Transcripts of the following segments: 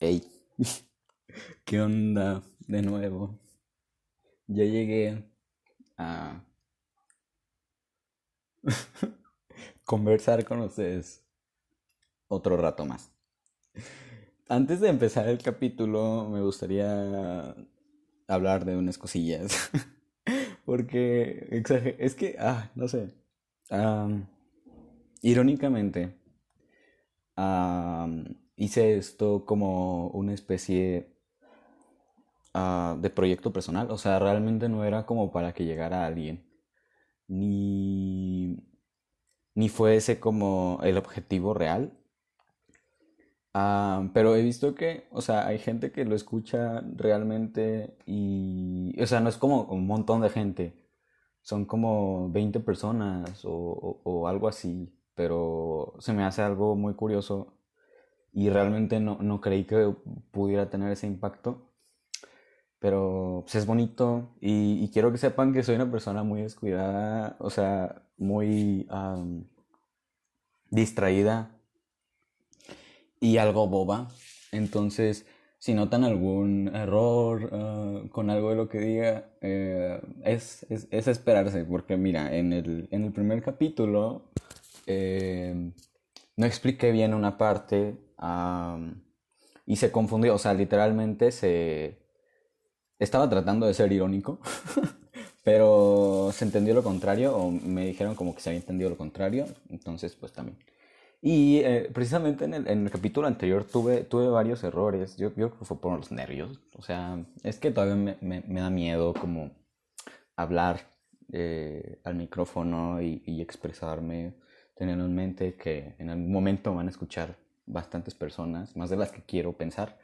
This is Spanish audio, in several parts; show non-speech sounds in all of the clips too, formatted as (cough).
Hey, (laughs) ¿qué onda de nuevo? Ya llegué a (laughs) conversar con ustedes otro rato más. Antes de empezar el capítulo, me gustaría hablar de unas cosillas. (laughs) Porque es que, ah, no sé. irónicamente, hice esto como una especie ah, de proyecto personal. O sea, realmente no era como para que llegara alguien. Ni, ni fue ese como el objetivo real. Ah, pero he visto que, o sea, hay gente que lo escucha realmente y, o sea, no es como un montón de gente, son como 20 personas o, o algo así, pero se me hace algo muy curioso y realmente no, no creí que pudiera tener ese impacto. Pero pues, es bonito y, quiero que sepan que soy una persona muy descuidada, o sea, muy distraída y algo boba. Entonces, si notan algún error ah, con algo de lo que diga, eh, es, es, es, esperarse, porque mira, en el, en el primer capítulo eh, no expliqué bien una parte y se confundió, o sea, literalmente se... Estaba tratando de ser irónico, (laughs) pero se entendió lo contrario, o me dijeron como que se había entendido lo contrario, entonces pues también. Y eh, precisamente en el, en el, capítulo anterior tuve, tuve varios errores, yo, yo creo que fue por los nervios, o sea, es que todavía me, me, me da miedo como hablar eh, al micrófono y, y expresarme, teniendo en mente que en algún momento van a escuchar bastantes personas, más de las que quiero pensar.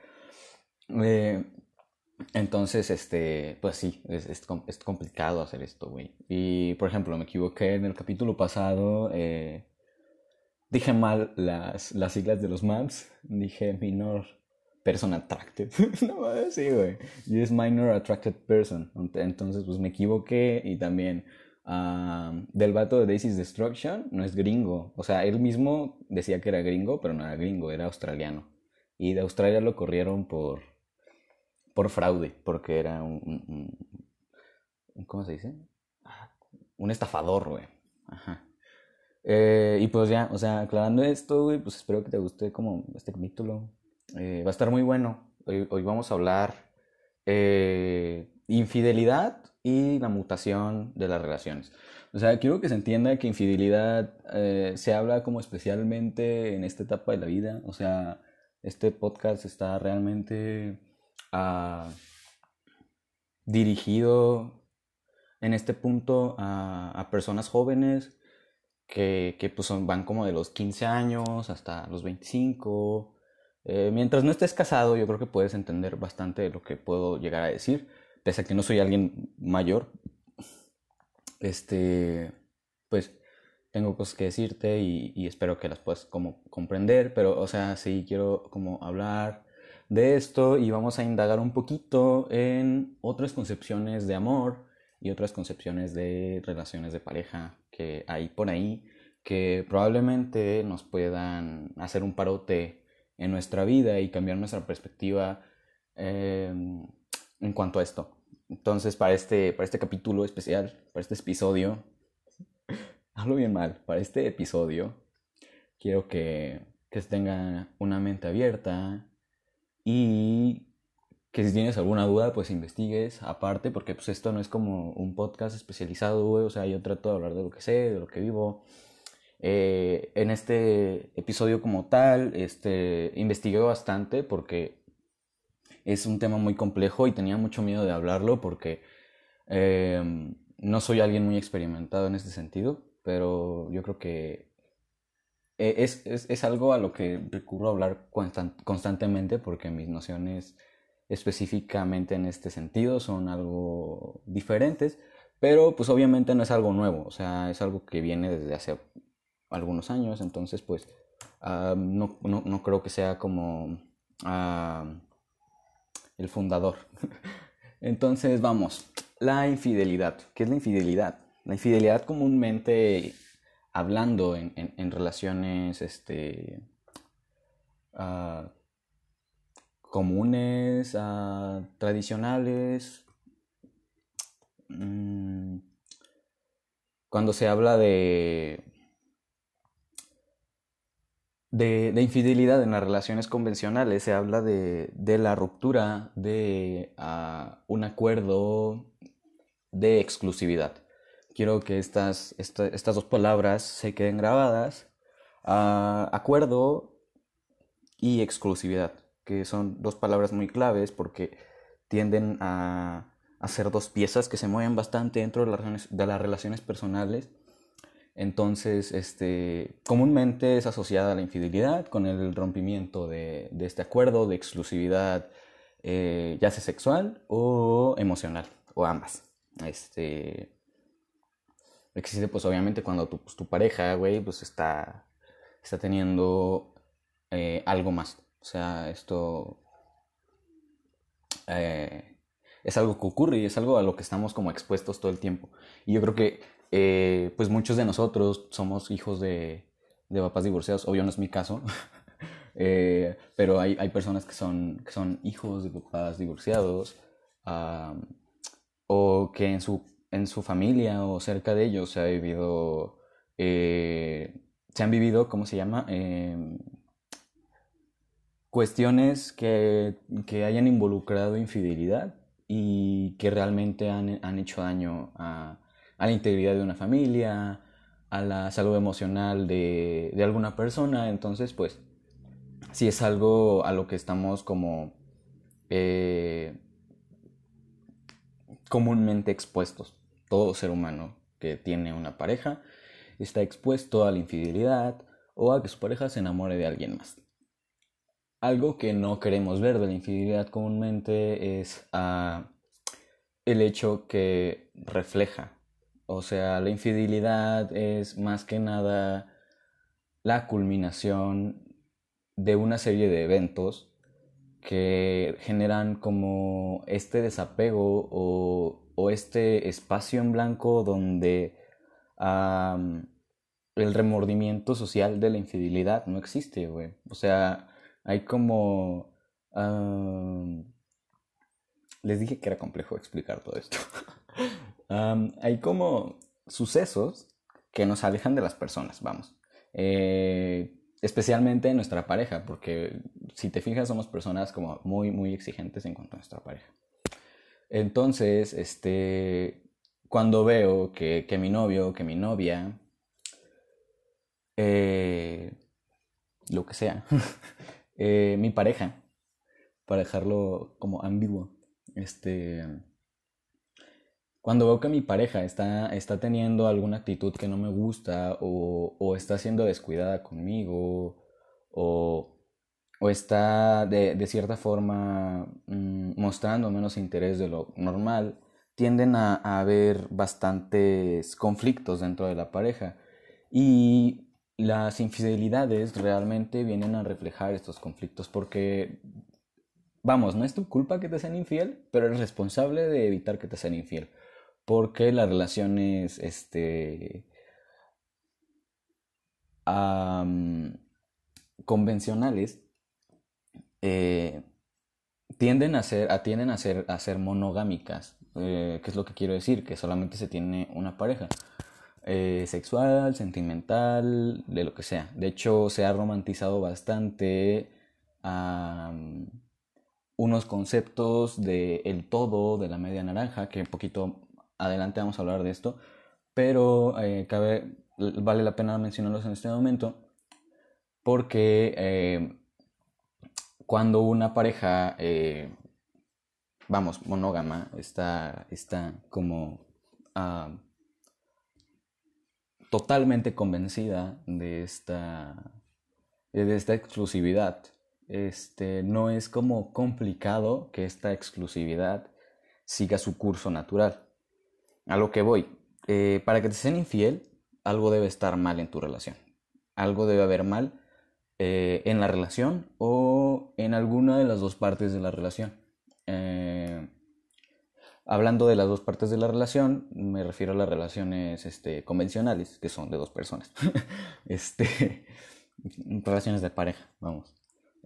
Eh, entonces, este, pues sí, es, es, es complicado hacer esto, güey. Y, por ejemplo, me equivoqué en el capítulo pasado, eh, dije mal las, las siglas de los maps, dije minor person attracted. (laughs) no, sí, güey. Y es minor attracted person. Entonces, pues me equivoqué y también del vato de Daisy's Destruction no es gringo. O sea, él mismo decía que era gringo, pero no era gringo, era australiano. Y de Australia lo corrieron por, por fraude, porque era un, ¿Cómo se dice? Ah, un estafador, güey. Ajá. Eh, y pues ya, o sea, aclarando esto, güey, pues espero que te guste como este capítulo. Eh, va a estar muy bueno. Hoy, hoy vamos a hablar eh, infidelidad y la mutación de las relaciones. O sea, quiero que se entienda que infidelidad eh, se habla como especialmente en esta etapa de la vida. O sea, este podcast está realmente ah, dirigido en este punto a, personas jóvenes que, que pues van como de los 15 años hasta los 25. Eh, mientras no estés casado, yo creo que puedes entender bastante lo que puedo llegar a decir pese a que no soy alguien mayor, este, pues tengo cosas que decirte y, espero que las puedas como comprender, pero o sea, sí quiero como hablar de esto y vamos a indagar un poquito en otras concepciones de amor y otras concepciones de relaciones de pareja que hay por ahí que probablemente nos puedan hacer un parote en nuestra vida y cambiar nuestra perspectiva eh, en cuanto a esto. Entonces, para este, para este capítulo especial, para este episodio, (laughs) hablo bien mal, para este episodio, quiero que, que tenga una mente abierta y que si tienes alguna duda, pues investigues aparte, porque pues esto no es como un podcast especializado, o sea, yo trato de hablar de lo que sé, de lo que vivo. Eh, en este episodio como tal, este, investigué bastante porque es un tema muy complejo y tenía mucho miedo de hablarlo porque em, no soy alguien muy experimentado en este sentido, pero yo creo que e, es, es, es algo a lo que recurro a hablar constantemente porque mis nociones específicamente en este sentido son algo diferentes, pero pues obviamente no es algo nuevo, o sea, es algo que viene desde hace algunos años, entonces pues no, no, no, creo que sea como el fundador. (laughs) Entonces, vamos, la infidelidad. ¿Qué es la infidelidad? La infidelidad comúnmente hablando en, relaciones este, ah, comunes, tradicionales. Mm, cuando se habla de, de, infidelidad en las relaciones convencionales, se habla de, la ruptura de ah, un acuerdo de exclusividad. Quiero que estas, estas dos palabras se queden grabadas. Ah, acuerdo y exclusividad, que son dos palabras muy claves porque tienden a, a ser dos piezas que se mueven bastante dentro de las de las relaciones personales. Entonces, este, comúnmente es asociada a la infidelidad con el rompimiento de, de este acuerdo de exclusividad, eh, ya sea sexual o emocional, o ambas. Este, existe pues obviamente cuando tu, pues, tu pareja, güey, pues está, está teniendo eh, algo más. O sea, esto eh, es algo que ocurre y es algo a lo que estamos como expuestos todo el tiempo. Y yo creo que eh, pues muchos de nosotros somos hijos de, de papás divorciados. Obvio no es mi caso. (laughs) pero hay, hay, personas que son, que son hijos de papás divorciados o que en su, en su familia o cerca de ellos se ha vivido, se han vivido, ¿cómo se llama? Em, cuestiones que, que hayan involucrado infidelidad y que realmente han, han hecho daño a, a, la integridad de una familia, a la salud emocional de, de alguna persona. Entonces, pues, si es algo a lo que estamos como eh, comúnmente expuestos. Todo ser humano que tiene una pareja está expuesto a la infidelidad o a que su pareja se enamore de alguien más. Algo que no queremos ver de la infidelidad comúnmente es ah, el hecho que refleja. O sea, la infidelidad es más que nada la culminación de una serie de eventos que generan como este desapego o, este espacio en blanco donde el remordimiento social de la infidelidad no existe, güey. O sea, hay como... les dije que era complejo explicar todo esto. (laughs) hay como sucesos que nos alejan de las personas, vamos. Eh, especialmente nuestra pareja, porque si te fijas somos personas como muy, muy exigentes en cuanto a nuestra pareja. Entonces, este, cuando veo que, que mi novio, que mi novia, eh, lo que sea, (laughs) Eh, mi pareja, para dejarlo como ambiguo, este, cuando veo que mi pareja está, está teniendo alguna actitud que no me gusta o, está siendo descuidada conmigo o, está de, de, cierta forma mm, mostrando menos interés de lo normal, tienden a, a haber bastantes conflictos dentro de la pareja. Y las infidelidades realmente vienen a reflejar estos conflictos porque, vamos, no es tu culpa que te sean infiel, pero eres responsable de evitar que te sean infiel. Porque las relaciones, este, convencionales eh, tienden a ser, a, tienden a ser, a ser monogámicas. Eh, ¿Qué es lo que quiero decir? Que solamente se tiene una pareja. Eh, sexual, sentimental, de lo que sea. De hecho, se ha romantizado bastante unos conceptos de todo, de la media naranja, que un poquito adelante vamos a hablar de esto, pero eh, cabe, vale la pena mencionarlos en este momento, porque eh, cuando una pareja, vamos, monógama, está, está como totalmente convencida de esta, de esta exclusividad. Este, no es como complicado que esta exclusividad siga su curso natural. A lo que voy, eh, para que te sean infiel, algo debe estar mal en tu relación. Algo debe haber mal eh, en la relación o en alguna de las dos partes de la relación. Eh, Hablando de las dos partes de la relación, me refiero a las relaciones este, convencionales, que son de dos personas. (laughs) este, (laughs) relaciones de pareja, vamos.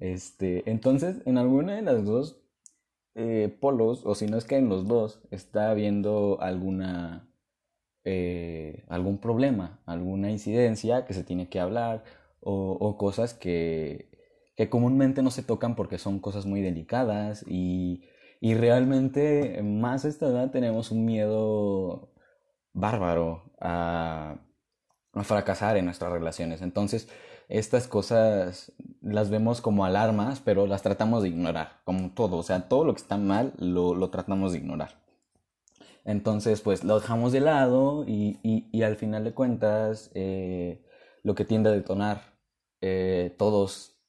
Este, entonces, en alguna de las dos eh, polos, o si no es que en los dos, está habiendo alguna, eh, algún problema, alguna incidencia que se tiene que hablar, o, cosas que, que comúnmente no se tocan porque son cosas muy delicadas y, y realmente más a esta edad tenemos un miedo bárbaro a fracasar en nuestras relaciones. Entonces, estas cosas las vemos como alarmas, pero las tratamos de ignorar, como todo. O sea, todo lo que está mal lo, lo tratamos de ignorar. Entonces, pues lo dejamos de lado y, y, y al final de cuentas, eh, lo que tiende a detonar eh, todos,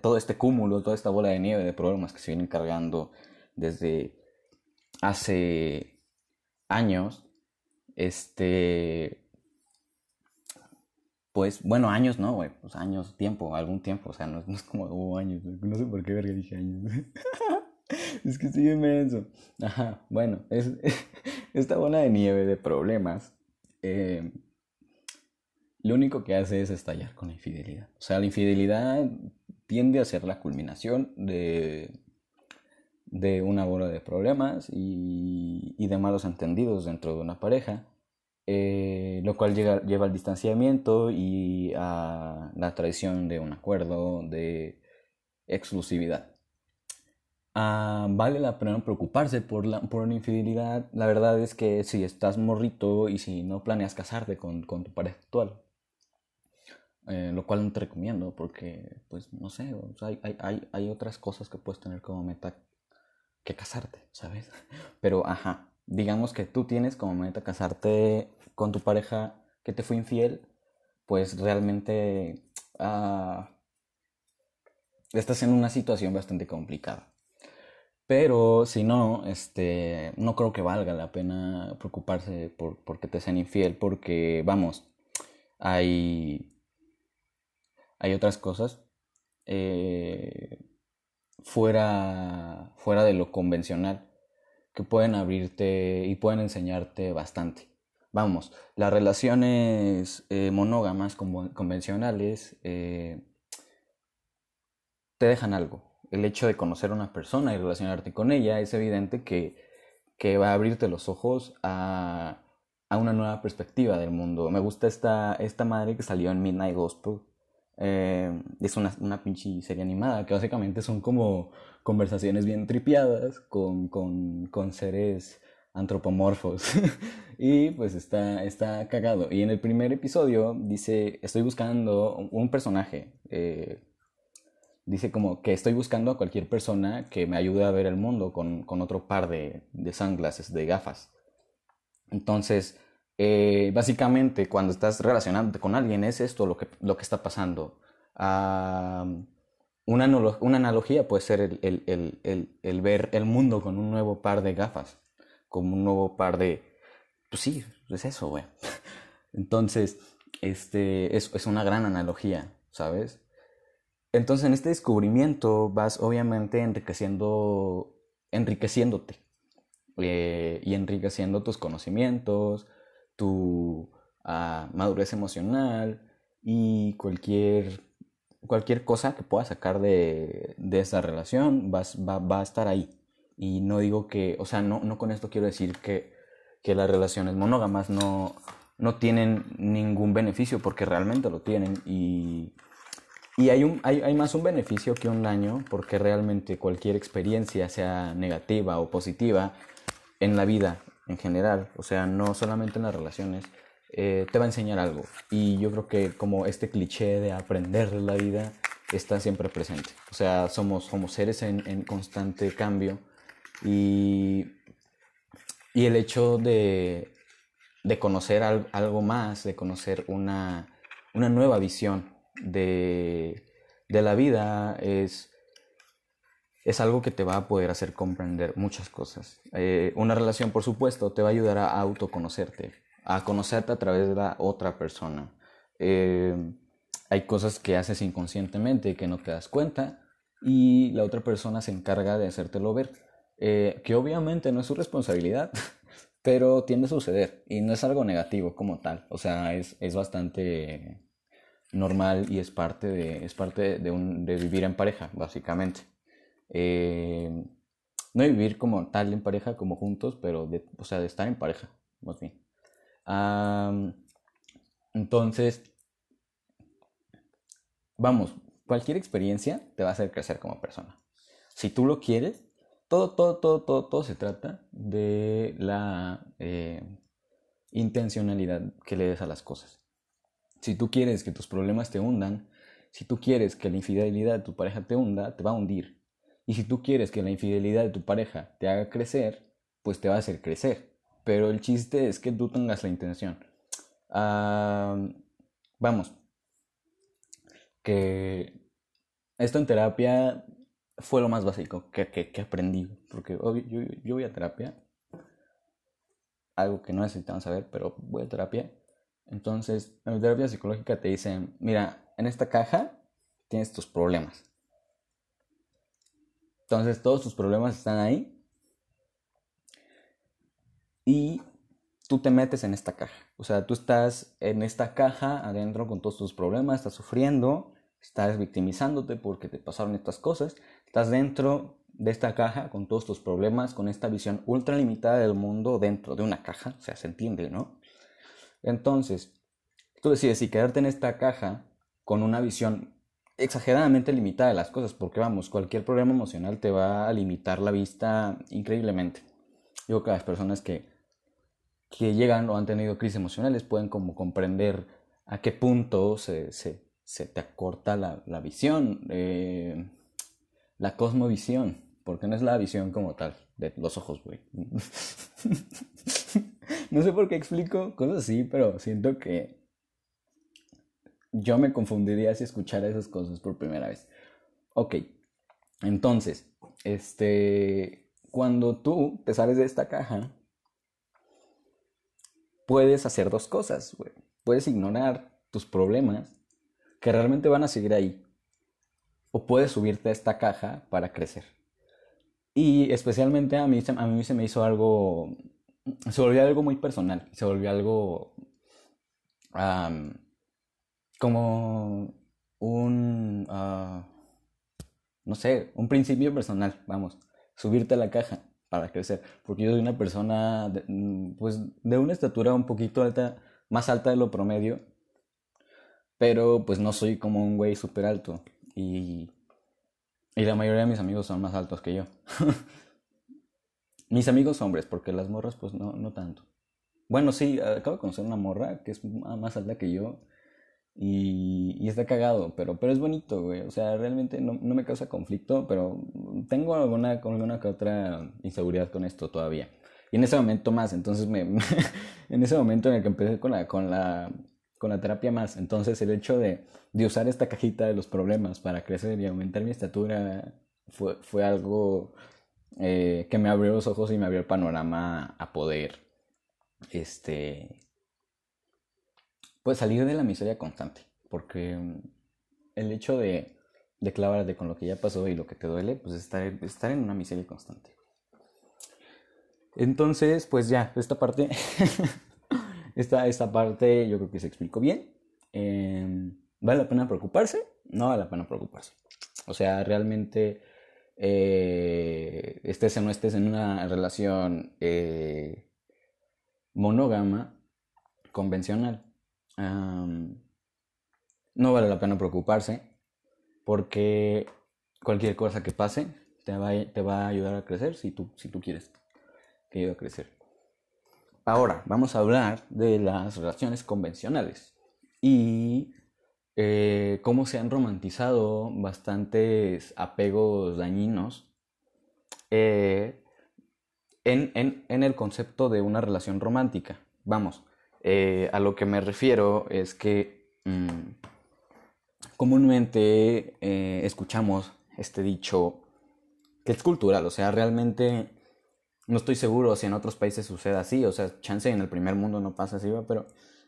todo este cúmulo, toda esta bola de nieve de problemas que se vienen cargando desde hace años, este, pues, bueno, años no, pues años, tiempo, algún tiempo, o sea, no, es como oh, años, no sé por qué verga dije años. (laughs) es que sigue inmenso. Ajá, bueno, es (laughs) esta bola de nieve de problemas, eh, lo único que hace es estallar con la infidelidad. O sea, la infidelidad tiende a ser la culminación de, de una bola de problemas y de malos entendidos dentro de una pareja eh, lo cual lleva al distanciamiento y a la traición de un acuerdo de exclusividad. Ah, vale la pena preocuparse por, la, por una infidelidad. La verdad es que si estás morrito y si no planeas casarte con, con tu pareja actual, eh, lo cual no te recomiendo porque, pues, no sé, hay, hay, hay otras cosas que puedes tener como meta que casarte, ¿sabes? (laughs) Pero, ajá, digamos que tú tienes como meta casarte con tu pareja que te fue infiel, pues realmente uh, estás en una situación bastante complicada. Pero si no, este, no creo que valga la pena preocuparse por porque te sean infiel, porque vamos, hay, hay otras cosas eh, fuera, fuera de lo convencional que pueden abrirte y pueden enseñarte bastante. Vamos, las relaciones eh, monógamas convencionales eh, te dejan algo. El hecho de conocer a una persona y relacionarte con ella es evidente que, que va a abrirte los ojos a, a, una nueva perspectiva del mundo. Me gusta esta, esta madre que salió en Midnight Gospel. Eh, es una, una pinche serie animada que básicamente son como conversaciones bien tripiadas con, con, con seres antropomorfos. (laughs) y pues está, está cagado. Y en el primer episodio dice, estoy buscando un personaje. Eh, dice como que estoy buscando a cualquier persona que me ayude a ver el mundo con, con otro par de, de sunglasses, de gafas. Entonces, eh, básicamente cuando estás relacionándote con alguien es esto lo que, lo que está pasando. una, una, analogía puede ser el, el, el, el, ver el mundo con un nuevo par de gafas, como un nuevo par de... Pues sí, es eso, güey. (laughs) Entonces, este, es, es una gran analogía, ¿sabes? Entonces, en este descubrimiento vas obviamente enriqueciendo, enriqueciéndote eh, y enriqueciendo tus conocimientos, tu uh, madurez emocional y cualquier, cualquier cosa que puedas sacar de, de esa relación vas, va, va, a estar ahí. Y no digo que, o sea, no, no con esto quiero decir que, que las relaciones monógamas no, no tienen ningún beneficio, porque realmente lo tienen. Y, y hay, un, hay, hay, más un beneficio que un daño, porque realmente cualquier experiencia, sea negativa o positiva, en la vida en general, o sea, no solamente en las relaciones, eh, te va a enseñar algo. Y yo creo que como este cliché de aprender la vida está siempre presente. O sea, somos, somos seres en, en constante cambio y, y el hecho de, de conocer al, algo más, de conocer una, una nueva visión de, de la vida es es algo que te va a poder hacer comprender muchas cosas. Eh, una relación, por supuesto, te va a ayudar a autoconocerte, a conocerte a través de la otra persona. Eh, hay cosas que haces inconscientemente que no te das cuenta y la otra persona se encarga de hacértelo ver, eh, que obviamente no es su responsabilidad, (laughs) pero tiende a suceder y no es algo negativo como tal, o sea, es, es bastante normal y es parte de, es parte de, un, de vivir en pareja, básicamente. Eh, no vivir como tal en pareja, como juntos, pero de, o sea, de estar en pareja, más bien. entonces, vamos, cualquier experiencia te va a hacer crecer como persona. Si tú lo quieres, todo, todo, todo, todo, todo se trata de la eh, intencionalidad que le des a las cosas. Si tú quieres que tus problemas te hundan, si tú quieres que la infidelidad de tu pareja te hunda, te va a hundir. Y si tú quieres que la infidelidad de tu pareja te haga crecer, pues te va a hacer crecer. Pero el chiste es que tú tengas la intención. vamos, que esto en terapia fue lo más básico que, que, aprendí. Porque yo, yo voy a terapia. Algo que no necesitamos saber, pero voy a terapia. Entonces, en terapia psicológica te dicen, mira, en esta caja tienes tus problemas. Entonces, todos tus problemas están ahí. Y tú te metes en esta caja. O sea, tú estás en esta caja adentro con todos tus problemas, estás sufriendo, estás victimizándote porque te pasaron estas cosas. Estás dentro de esta caja con todos tus problemas, con esta visión ultra limitada del mundo dentro de una caja. O sea, se entiende, ¿no? Entonces, tú decides si quedarte en esta caja con una visión exageradamente limitada de las cosas, porque vamos, cualquier problema emocional te va a limitar la vista increíblemente. Digo que las personas que, que llegan o han tenido crisis emocionales pueden como comprender a qué punto se, se, se te acorta la, la visión, eh, la cosmovisión, porque no es la visión como tal, de los ojos, güey. (laughs) no sé por qué explico cosas así, pero siento que yo me confundiría si escuchara esas cosas por primera vez. Ok, entonces, este, cuando tú te sales de esta caja, puedes hacer dos cosas. Puedes ignorar tus problemas que realmente van a seguir ahí. O puedes subirte a esta caja para crecer. Y especialmente a mí, a mí se me hizo algo se volvió algo muy personal, se volvió algo como un, uh, no sé, un principio personal, vamos, subirte a la caja para crecer, porque yo soy una persona, de, mm, pues, de una estatura un poquito alta, más alta de lo promedio, pero pues no soy como un güey súper alto, y, y la mayoría de mis amigos son más altos que yo. (laughs) Mis amigos hombres, porque las morras pues no, no tanto. Bueno, sí, acabo de conocer una morra que es más alta que yo y, y está cagado, pero, pero es bonito, güey. O sea, realmente no, no me causa conflicto, pero tengo alguna, alguna que otra inseguridad con esto todavía. Y en ese momento más, entonces me, (laughs) en ese momento en el que empecé con la, con la, con la terapia más, entonces el hecho de, de usar esta cajita de los problemas para crecer y aumentar mi estatura fue, fue algo eh, que me abrió los ojos y me abrió el panorama a poder, este, pues salir de la miseria constante, porque el hecho de, de clavarte con lo que ya pasó y lo que te duele, pues estar, estar en una miseria constante. Entonces, pues ya, esta parte, (laughs) esta, esta parte yo creo que se explicó bien. Em, ¿Vale la pena preocuparse? No vale la pena preocuparse. O sea, realmente eh, estés o no estés en una relación eh, monógama, convencional, no vale la pena preocuparse porque cualquier cosa que pase te va, te va a ayudar a crecer si tú, si tú quieres que ayude a crecer. Ahora, vamos a hablar de las relaciones convencionales y eh, cómo se han romantizado bastantes apegos dañinos eh, en, el concepto de una relación romántica. Vamos, eh, a lo que me refiero es que mm, comúnmente escuchamos este dicho que es cultural, o sea, realmente no estoy seguro si en otros países sucede así, o sea, chance en el primer mundo no pasa así, pero,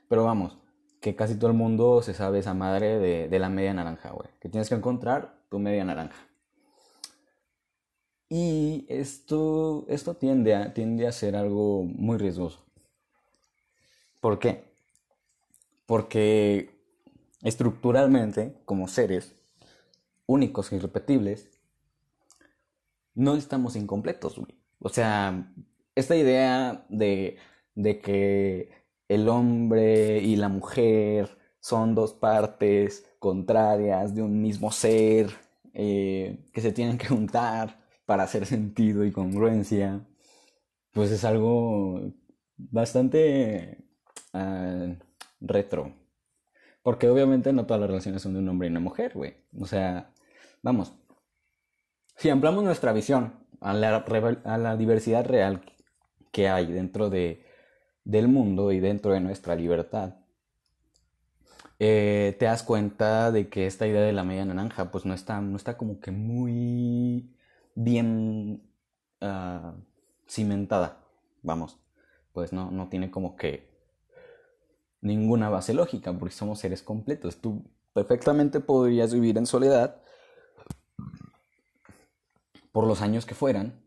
pero vamos, que casi todo el mundo se sabe esa madre de, la media naranja, güey. Que tienes que encontrar tu media naranja. Y esto, esto tiende, a, tiende a ser algo muy riesgoso. ¿Por qué? Porque estructuralmente, como seres únicos e irrepetibles, no estamos incompletos, O sea, esta idea de, de que el hombre y la mujer son dos partes contrarias de un mismo ser eh, que se tienen que juntar para hacer sentido y congruencia, pues es algo bastante retro. Porque obviamente no todas las relaciones son de un hombre y una mujer, güey. O sea, vamos. Si ampliamos nuestra visión a la, a la diversidad real que hay dentro de, del mundo y dentro de nuestra libertad, eh, te das cuenta de que esta idea de la media naranja pues no está, no está como que muy bien ah, cimentada, vamos, pues no, no tiene como que ninguna base lógica porque somos seres completos. Tú perfectamente podrías vivir en soledad por los años que fueran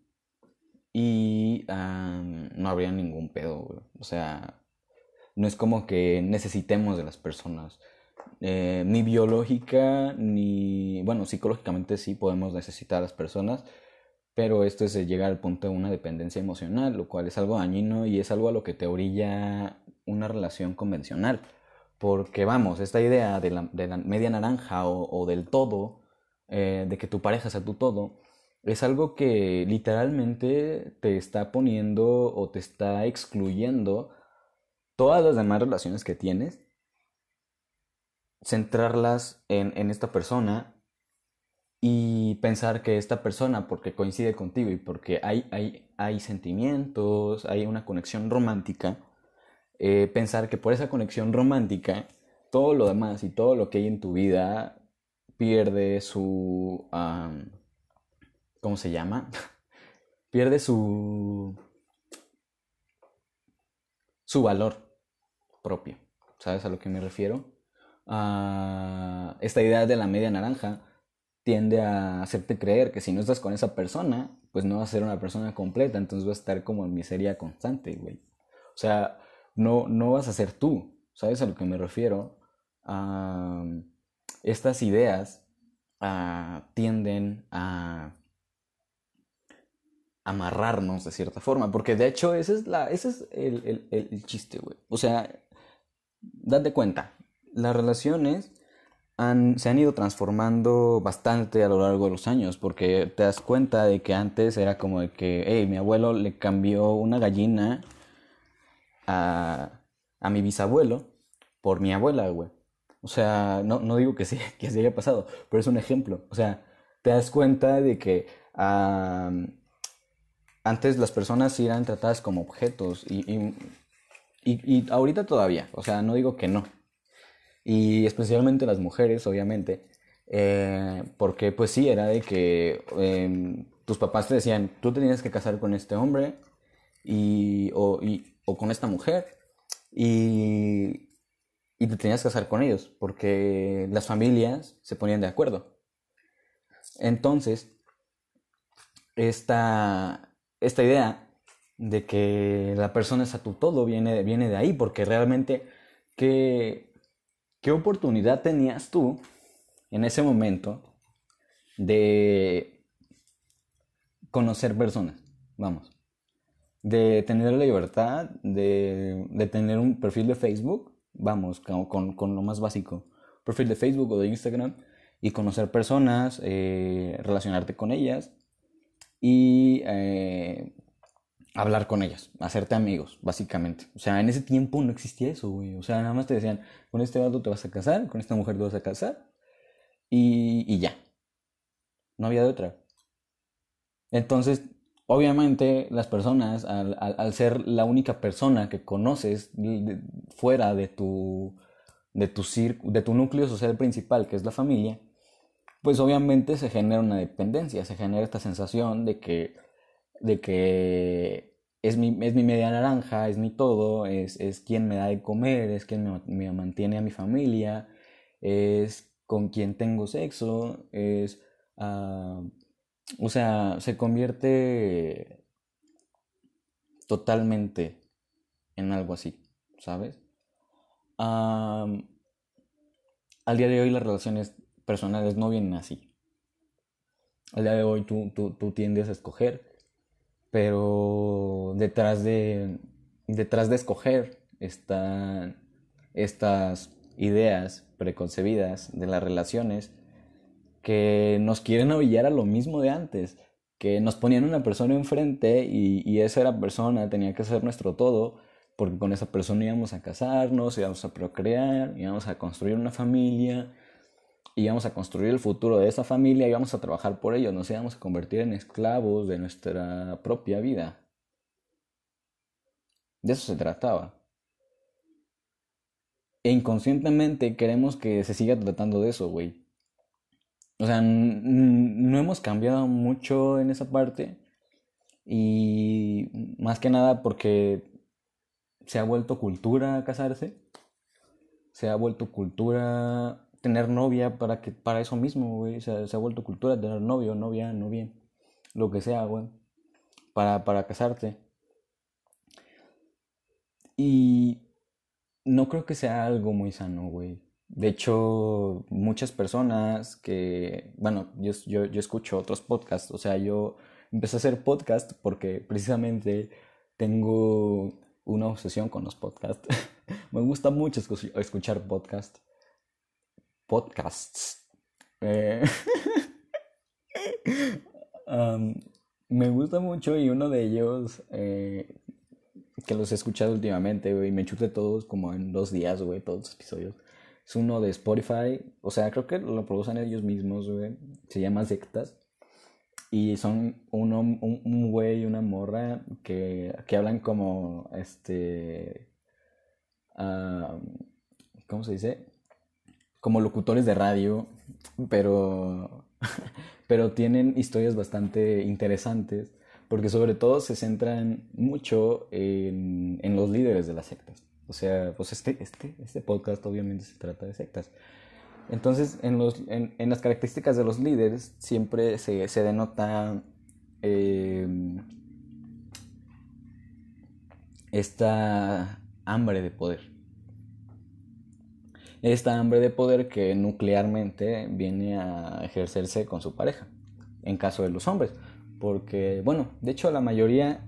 y no habría ningún pedo, o sea, no es como que necesitemos de las personas. Eh, ni biológica, ni, bueno, psicológicamente sí podemos necesitar a las personas, pero esto es llegar al punto de una dependencia emocional, lo cual es algo dañino y es algo a lo que te orilla una relación convencional. Porque vamos, esta idea de la, media naranja o, del todo, eh, de que tu pareja sea tu todo, es algo que literalmente te está poniendo o te está excluyendo todas las demás relaciones que tienes, centrarlas en, en esta persona y pensar que esta persona, porque coincide contigo y porque hay, hay, hay sentimientos, hay una conexión romántica, eh, pensar que por esa conexión romántica, todo lo demás y todo lo que hay en tu vida pierde su... ¿Cómo se llama? (laughs) pierde su... su valor propio. ¿Sabes a lo que me refiero? Ah, esta idea de la media naranja tiende a hacerte creer que si no estás con esa persona, pues no vas a ser una persona completa, entonces vas a estar como en miseria constante, güey. O sea, no, no vas a ser tú, ¿sabes a lo que me refiero? Estas ideas ah, tienden a amarrarnos de cierta forma, porque de hecho ese es, la, ese es el, el, el chiste, güey. O sea, date cuenta, las relaciones se han ido transformando bastante a lo largo de los años, porque te das cuenta de que antes era como de que, hey, mi abuelo le cambió una gallina a, a mi bisabuelo por mi abuela, güey. O sea, no, no digo que, sí, (laughs) que se haya pasado, pero es un ejemplo. O sea, te das cuenta de que antes las personas eran tratadas como objetos y, y, y ahorita todavía. O sea, no digo que no y especialmente las mujeres, obviamente, eh, porque pues sí, era de que em, tus papás te decían, tú tenías que casar con este hombre y, o con esta mujer y, y te tenías que casar con ellos, porque las familias se ponían de acuerdo. Entonces, esta, esta idea de que la persona es a tu todo viene, viene de ahí, porque realmente que ¿Qué oportunidad tenías tú en ese momento de conocer personas? Vamos. De tener la libertad de, tener un perfil de Facebook, vamos, con, con, lo más básico. Perfil de Facebook o de Instagram y conocer personas, eh, relacionarte con ellas y eh, hablar con ellas, hacerte amigos, básicamente. O sea, en ese tiempo no existía eso, güey. O sea, nada más te decían, con este vato te vas a casar, con esta mujer te vas a casar, y, y ya. No había de otra. Entonces, obviamente, las personas, al, al, ser la única persona que conoces fuera de tu, de tu, de tu núcleo social principal, que es la familia, pues obviamente se genera una dependencia, se genera esta sensación de que de que es mi, es mi media naranja, es mi todo, es, es quien me da de comer, es quien me, mantiene a mi familia, es con quien tengo sexo, es... Uh, o sea, se convierte totalmente en algo así, ¿sabes? al día de hoy las relaciones personales no vienen así. Al día de hoy tú, tú, tú tiendes a escoger, pero detrás de, detrás de escoger están estas ideas preconcebidas de las relaciones que nos quieren orillar a lo mismo de antes, que nos ponían una persona enfrente y, y esa era persona tenía que ser nuestro todo, porque con esa persona íbamos a casarnos, íbamos a procrear, íbamos a construir una familia, íbamos a construir el futuro de esa familia, íbamos a trabajar por ello, nos íbamos a convertir en esclavos de nuestra propia vida. De eso se trataba. E inconscientemente queremos que se siga tratando de eso, güey. O sea, no hemos cambiado mucho en esa parte. Y más que nada porque se ha vuelto cultura casarse. Se ha vuelto cultura tener novia para que para eso mismo, güey. Se, ha vuelto cultura tener novio, novia, novia. Lo que sea, güey. Para, para casarte. Y no creo que sea algo muy sano, güey. De hecho, muchas personas que, bueno, yo, yo, escucho otros podcasts, o sea, yo empecé a hacer podcast porque precisamente tengo una obsesión con los podcasts. (laughs) me gusta mucho escuchar podcasts. Podcasts. Eh, (laughs) me gusta mucho y uno de ellos eh, que los he escuchado últimamente, güey, me chuté todos como en dos días, güey, todos los episodios. Es uno de Spotify, o sea, creo que lo producen ellos mismos. Se llama Sectas. Y son un, un, güey y una morra que, que hablan como, este, ¿cómo se dice? Como locutores de radio, pero, (laughs) pero tienen historias bastante interesantes porque sobre todo se centran mucho en, en los líderes de las sectas. O sea, pues este, este, este podcast obviamente se trata de sectas. Entonces, en, los, en, en las características de los líderes siempre se, se denota eh, esta hambre de poder. Esta hambre de poder que nuclearmente viene a ejercerse con su pareja, en caso de los hombres. Porque, bueno, de hecho la mayoría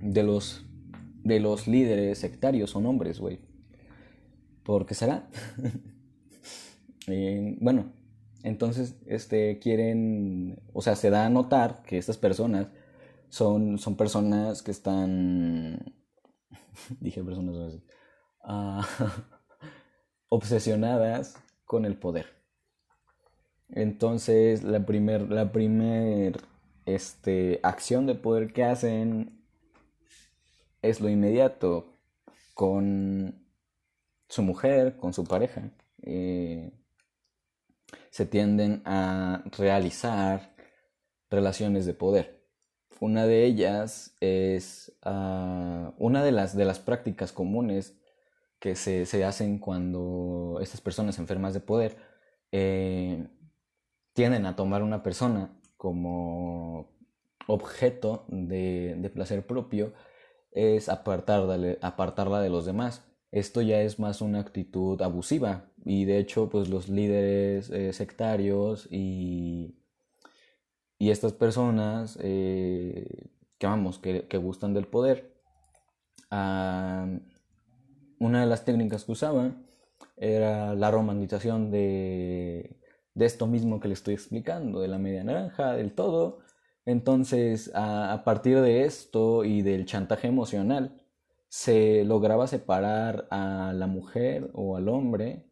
de los, de los líderes sectarios son hombres, güey. ¿Por qué será? (laughs) Eh, bueno, entonces este, quieren, o sea, se da a notar que estas personas son, son personas que están, (laughs) dije personas uh, (laughs) obsesionadas con el poder. Entonces, la primer, la primer este, acción de poder que hacen es lo inmediato con su mujer, con su pareja. Eh, se tienden a realizar relaciones de poder. Una de ellas es ah, una de las, de las prácticas comunes que se, se, hacen cuando estas personas enfermas de poder eh, tienden a tomar una persona como objeto de, placer propio es apartarla, de los demás. Esto ya es más una actitud abusiva y de hecho pues los líderes eh, sectarios y, y estas personas eh, que vamos, que, gustan del poder, ah, una de las técnicas que usaban era la romantización de de esto mismo que le estoy explicando, de la media naranja, del todo. Entonces, a, partir de esto y del chantaje emocional, se lograba separar a la mujer o al hombre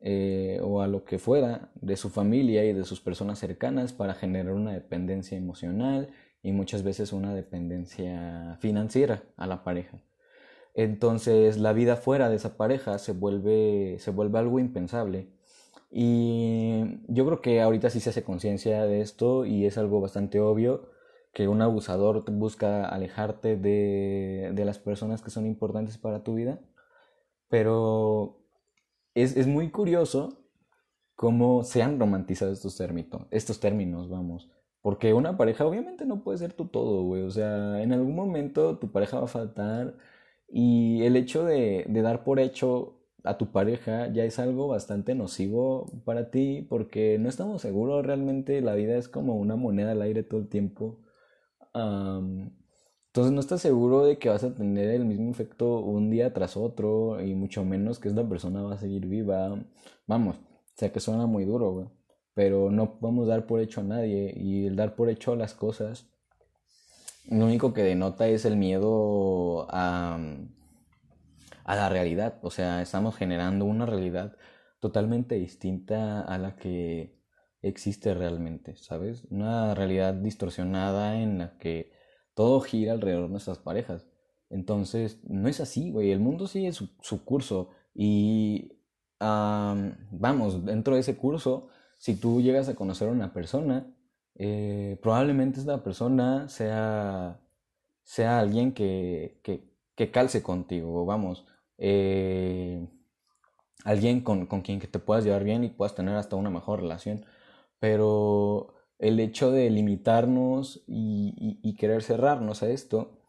eh, o a lo que fuera de su familia y de sus personas cercanas para generar una dependencia emocional y muchas veces una dependencia financiera a la pareja. Entonces la vida fuera de esa pareja se vuelve, se vuelve algo impensable y yo creo que ahorita sí se hace conciencia de esto y es algo bastante obvio que un abusador busca alejarte de, de las personas que son importantes para tu vida. Pero es, es muy curioso cómo se han romantizado estos términos, estos términos, vamos. Porque una pareja obviamente no puede ser tu todo, güey. O sea, en algún momento tu pareja va a faltar y el hecho de, de dar por hecho a tu pareja ya es algo bastante nocivo para ti porque no estamos seguros realmente, la vida es como una moneda al aire todo el tiempo. entonces no estás seguro de que vas a tener el mismo efecto un día tras otro y mucho menos que esta persona va a seguir viva. Vamos, o sea que suena muy duro, Pero no podemos dar por hecho a nadie y el dar por hecho a las cosas lo único que denota es el miedo a, a la realidad. O sea, estamos generando una realidad totalmente distinta a la que existe realmente, ¿sabes? Una realidad distorsionada en la que todo gira alrededor de nuestras parejas. Entonces, no es así, güey. El mundo sigue su, curso y vamos, dentro de ese curso, si tú llegas a conocer a una persona, eh, probablemente esta persona sea, sea alguien que, que, calce contigo, vamos, eh, alguien con, quien que te puedas llevar bien y puedas tener hasta una mejor relación, pero el hecho de limitarnos y, y querer cerrarnos a esto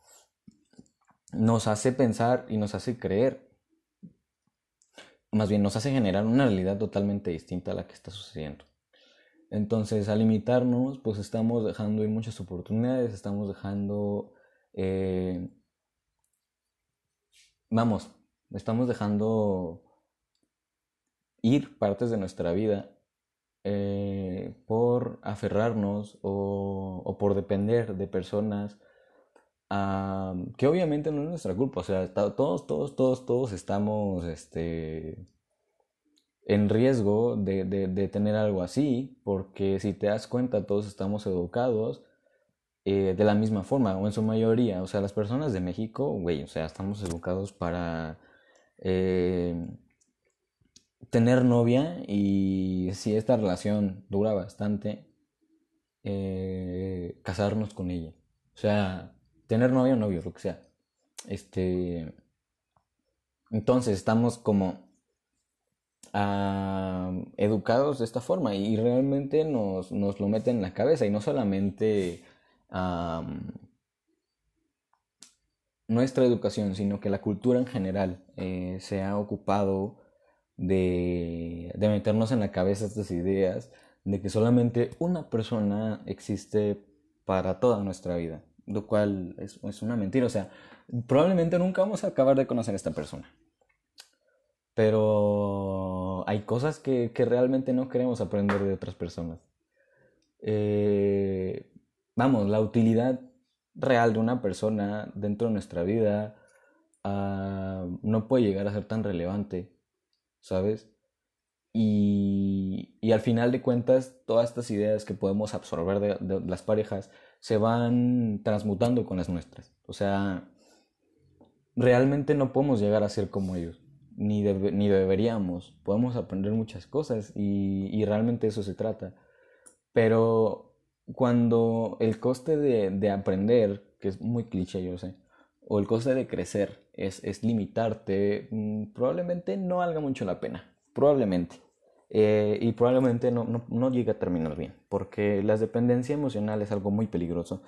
nos hace pensar y nos hace creer, más bien nos hace generar una realidad totalmente distinta a la que está sucediendo. Entonces, al limitarnos, pues estamos dejando ir muchas oportunidades, estamos dejando, eh, vamos, estamos dejando ir partes de nuestra vida eh, por aferrarnos o, por depender de personas que obviamente no es nuestra culpa, o sea, todos, todos, todos, todos estamos, este, en riesgo de, de, tener algo así, porque si te das cuenta, todos estamos educados eh, de la misma forma, o en su mayoría. O sea, las personas de México, güey, o sea, estamos educados para eh, tener novia y si esta relación dura bastante, eh, casarnos con ella. O sea, tener novia o novio, lo que sea. Este. Entonces estamos como educados de esta forma y realmente nos, nos, lo meten en la cabeza y no solamente nuestra educación, sino que la cultura en general eh, se ha ocupado de, de, meternos en la cabeza estas ideas de que solamente una persona existe para toda nuestra vida, lo cual es, es una mentira, o sea, probablemente nunca vamos a acabar de conocer a esta persona pero hay cosas que, realmente no queremos aprender de otras personas. Eh, vamos, la utilidad real de una persona dentro de nuestra vida ah, no puede llegar a ser tan relevante, ¿sabes? Y, al final de cuentas, todas estas ideas que podemos absorber de, de, las parejas se van transmutando con las nuestras. O sea, realmente no podemos llegar a ser como ellos ni, ni deberíamos. Podemos aprender muchas cosas y, y, realmente eso se trata. Pero cuando el coste de, de, aprender, que es muy cliché, yo sé, o el coste de crecer es, es limitarte, mm, probablemente no valga mucho la pena. Probablemente. Eh, y probablemente no, no, no llegue a terminar bien, porque la dependencia emocional es algo muy peligroso.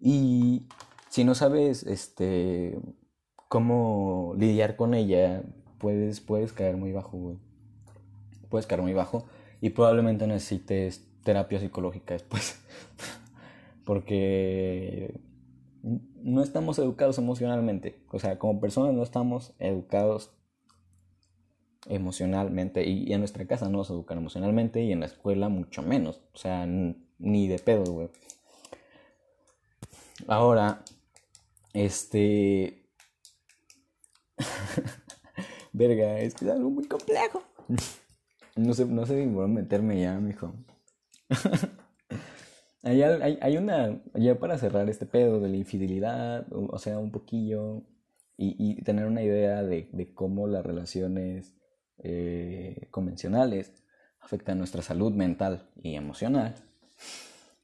Y si no sabes este, cómo lidiar con ella, puedes, puedes caer muy bajo. Puedes caer muy bajo y probablemente necesites terapia psicológica después. (laughs) Porque no estamos educados emocionalmente. O sea, como personas no estamos educados emocionalmente. Y, en nuestra casa no nos educan emocionalmente y en la escuela mucho menos. O sea, ni de pedo, güey. Ahora, este... (laughs) Verga, es que es algo muy complejo. (laughs) No sé, no sé a meterme ya, mijo. (laughs) hay, hay, hay, una, ya para cerrar este pedo de la infidelidad, o, sea, un poquillo, y, y, tener una idea de, de cómo las relaciones eh, convencionales afectan nuestra salud mental y emocional,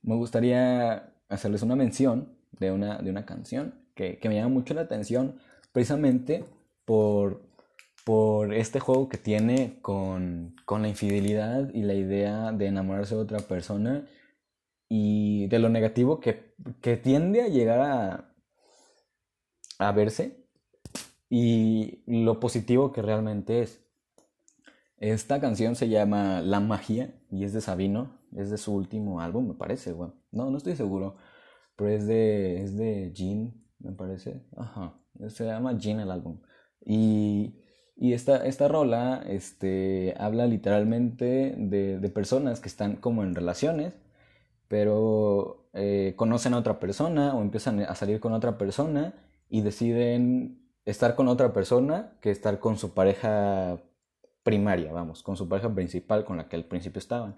me gustaría hacerles una mención de una, de una canción que, que me llama mucho la atención precisamente por por este juego que tiene con, la infidelidad y la idea de enamorarse de otra persona y de lo negativo que, tiende a llegar a, a verse y lo positivo que realmente es. Esta canción se llama La Magia y es de Sabino, es de su último álbum, me parece, güey. No, no estoy seguro, pero es de, es de Jean, me parece. Ajá, se llama Jean el álbum. Y, y esta, esta rola este, habla literalmente de, de personas que están como en relaciones, pero eh, conocen a otra persona o empiezan a salir con otra persona y deciden estar con otra persona que estar con su pareja primaria, vamos, con su pareja principal con la que al principio estaban.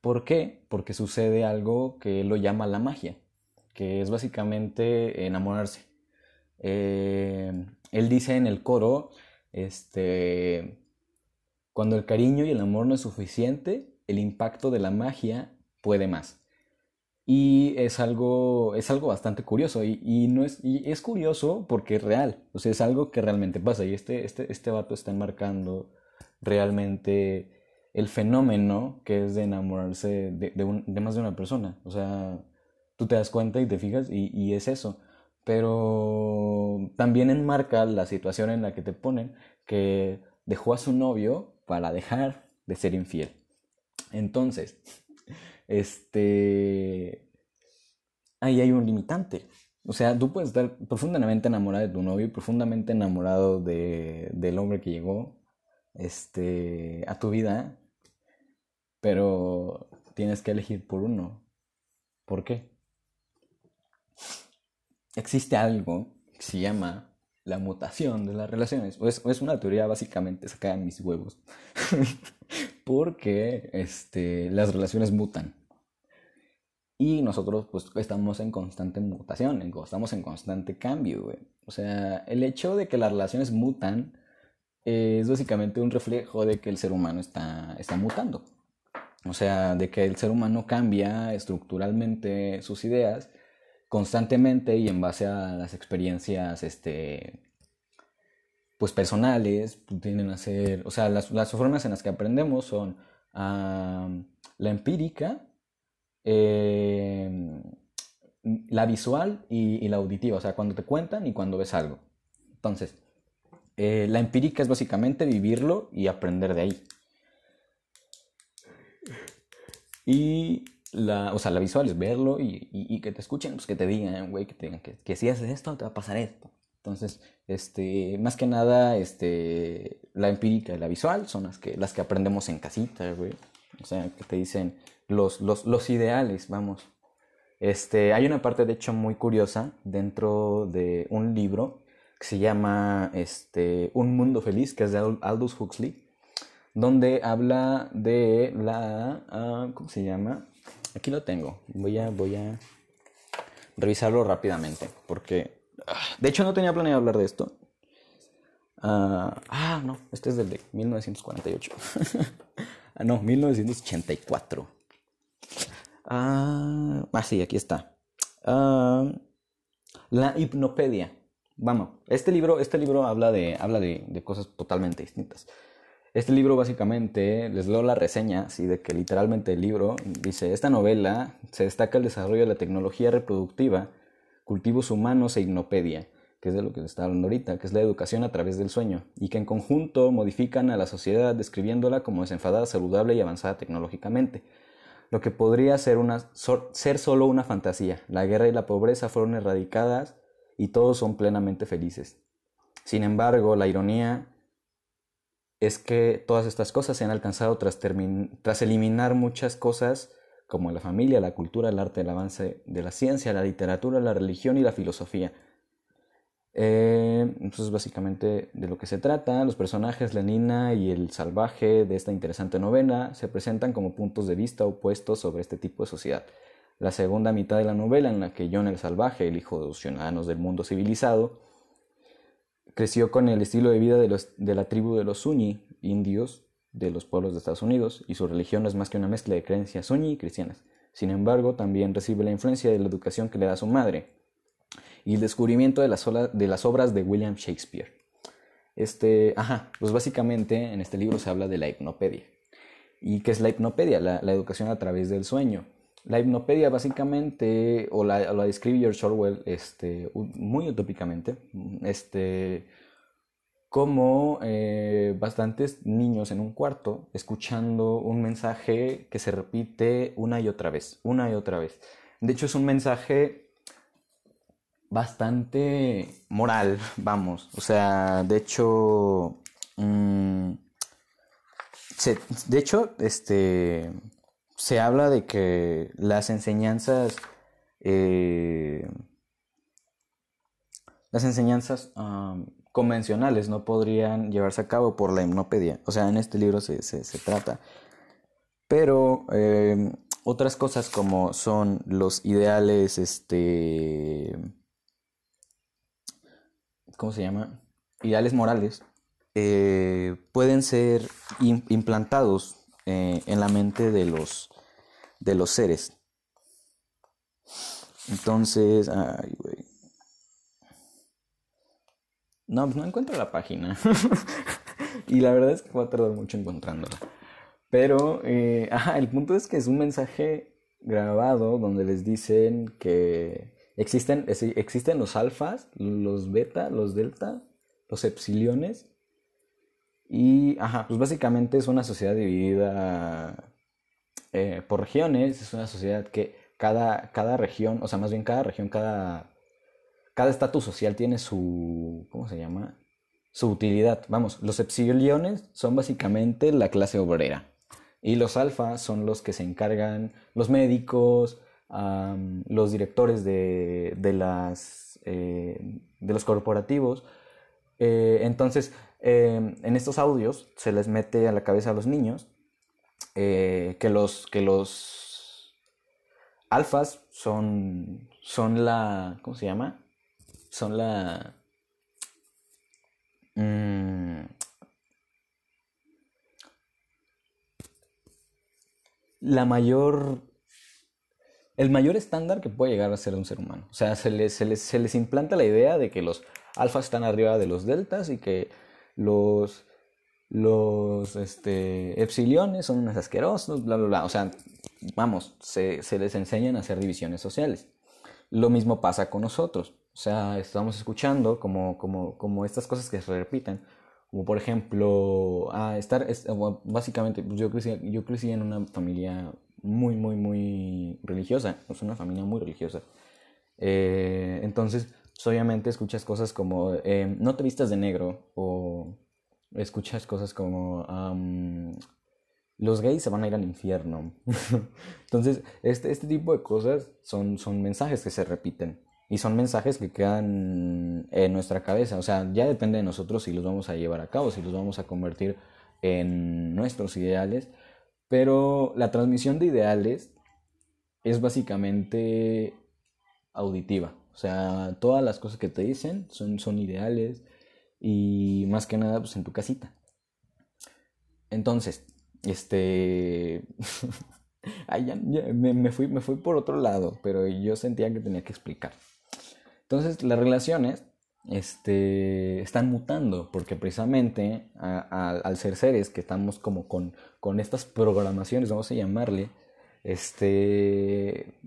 ¿Por qué? Porque sucede algo que él lo llama la magia, que es básicamente enamorarse. Eh, él dice en el coro, este, cuando el cariño y el amor no es suficiente, el impacto de la magia puede más. Y es algo, es algo bastante curioso. Y, no es, y es curioso porque es real. O sea, es algo que realmente pasa. Y este, este, este vato está enmarcando realmente el fenómeno que es de enamorarse de, de, más de una persona. O sea, tú te das cuenta y te fijas y, y, es eso. Pero también enmarca la situación en la que te ponen que dejó a su novio para dejar de ser infiel. Entonces, este, ahí hay un limitante. O sea, tú puedes estar profundamente enamorado de tu novio profundamente enamorado de, del hombre que llegó este, a tu vida, pero tienes que elegir por uno. ¿Por qué? Existe algo que se llama la mutación de las relaciones. O es, es una teoría básicamente sacada en mis huevos. (laughs) Porque este, las relaciones mutan. Y nosotros pues estamos en constante mutación, estamos en constante cambio. O sea, el hecho de que las relaciones mutan es básicamente un reflejo de que el ser humano está, está mutando. O sea, de que el ser humano cambia estructuralmente sus ideas constantemente y en base a las experiencias este, pues personales, pues, tienen a ser, o sea, las, las formas en las que aprendemos son la empírica, Em, la visual y, la auditiva, o sea, cuando te cuentan y cuando ves algo. Entonces, eh, la empírica es básicamente vivirlo y aprender de ahí. Y la, o sea, la visual es verlo y, que te escuchen, pues que te digan, güey, que te digan que, si haces esto te va a pasar esto. Entonces, este, más que nada, este, la empírica y la visual son las que, las que aprendemos en casita, güey. O sea, que te dicen, los, los, los ideales, vamos. Este, hay una parte, de hecho, muy curiosa dentro de un libro que se llama este, Un Mundo Feliz, que es de Aldous Huxley, donde habla de la... Ah, ¿Cómo se llama? Aquí lo tengo. Voy a, voy a revisarlo rápidamente, porque... Ah, de hecho, no tenía planeado hablar de esto. ah, ah no, este es del de 1948. (laughs) ah, no, 1984. Ah, sí, aquí está. Ah, la hipnopedia. Vamos, este libro, este libro habla, de, habla de, de, cosas totalmente distintas. Este libro básicamente, les leo la reseña, así de que literalmente el libro dice, esta novela se destaca el desarrollo de la tecnología reproductiva, cultivos humanos e hipnopedia, que es de lo que se está hablando ahorita, que es la educación a través del sueño, y que en conjunto modifican a la sociedad describiéndola como desenfadada, saludable y avanzada tecnológicamente lo que podría ser, una, ser solo una fantasía. La guerra y la pobreza fueron erradicadas y todos son plenamente felices. Sin embargo, la ironía es que todas estas cosas se han alcanzado tras, tras eliminar muchas cosas como la familia, la cultura, el arte, el avance de la ciencia, la literatura, la religión y la filosofía. Eh, entonces, básicamente de lo que se trata, los personajes, la nina y el salvaje de esta interesante novela se presentan como puntos de vista opuestos sobre este tipo de sociedad. La segunda mitad de la novela, en la que John el salvaje, el hijo de los ciudadanos del mundo civilizado, creció con el estilo de vida de, los, de la tribu de los Sunni, indios de los pueblos de Estados Unidos, y su religión no es más que una mezcla de creencias Sunni y cristianas. Sin embargo, también recibe la influencia de la educación que le da su madre, y el descubrimiento de las, de las obras de William Shakespeare. Este, ajá, pues básicamente en este libro se habla de la hipnopedia. ¿Y qué es la hipnopedia? La, educación a través del sueño. La hipnopedia básicamente, o la, describe George Orwell este, muy utópicamente, este, como eh, bastantes niños en un cuarto escuchando un mensaje que se repite una y otra vez, una y otra vez. De hecho es un mensaje bastante moral, (laughs) vamos. O sea, de hecho, mm, de hecho, este, se habla de que las enseñanzas, eh, las enseñanzas convencionales no podrían llevarse a cabo por la hipnopedia. O sea, en este libro se, trata. Pero eh, otras cosas como son los ideales, este... ¿Cómo se llama? Ideales morales. Eh, pueden ser implantados eh, en la mente de los, de los seres. Entonces. No, pues no encuentro la página. (laughs) y la verdad es que voy a tardar mucho encontrándola. Pero, eh, el punto es que es un mensaje grabado donde les dicen que existen, existen los alfas, los beta, los delta, los epsiliones. Y, ajá, pues básicamente es una sociedad dividida eh, por regiones. Es una sociedad que cada, cada región, o sea, más bien cada región, cada cada estatus social tiene su, ¿cómo se llama? Su utilidad. Vamos, los epsiliones son básicamente la clase obrera. Y los alfa son los que se encargan, los médicos, los directores de, de las, eh, de los corporativos. Eh, entonces, em, en estos audios se les mete a la cabeza a los niños eh, que los, que los alfas son, son la, ¿cómo se llama? son la... Mm, la mayor... El mayor estándar que puede llegar a ser un ser humano. O sea, se les, se les, se les implanta la idea de que los alfas están arriba de los deltas y que los los este, epsiliones son unos asquerosos, bla, bla, bla. O sea, vamos, se, se, les enseñan a hacer divisiones sociales. Lo mismo pasa con nosotros. O sea, estamos escuchando como, como, como estas cosas que se repiten. Como por ejemplo, a estar, básicamente, pues yo crecí, yo crecí en una familia muy, muy, muy religiosa. Es una familia muy religiosa. Eh, entonces, obviamente escuchas cosas como, eh, no te vistas de negro. O escuchas cosas como, los gays se van a ir al infierno. (laughs) entonces, este, este tipo de cosas son, son mensajes que se repiten. Y son mensajes que quedan en nuestra cabeza. O sea, ya depende de nosotros si los vamos a llevar a cabo, si los vamos a convertir en nuestros ideales. Pero la transmisión de ideales es básicamente auditiva. O sea, todas las cosas que te dicen son, son ideales y más que nada pues en tu casita. Entonces, este... (laughs) Ay, ya, me, fui, me fui por otro lado, pero yo sentía que tenía que explicar. Entonces las relaciones este, están mutando porque precisamente al ser seres que estamos como con, con estas programaciones, vamos a llamarle, este,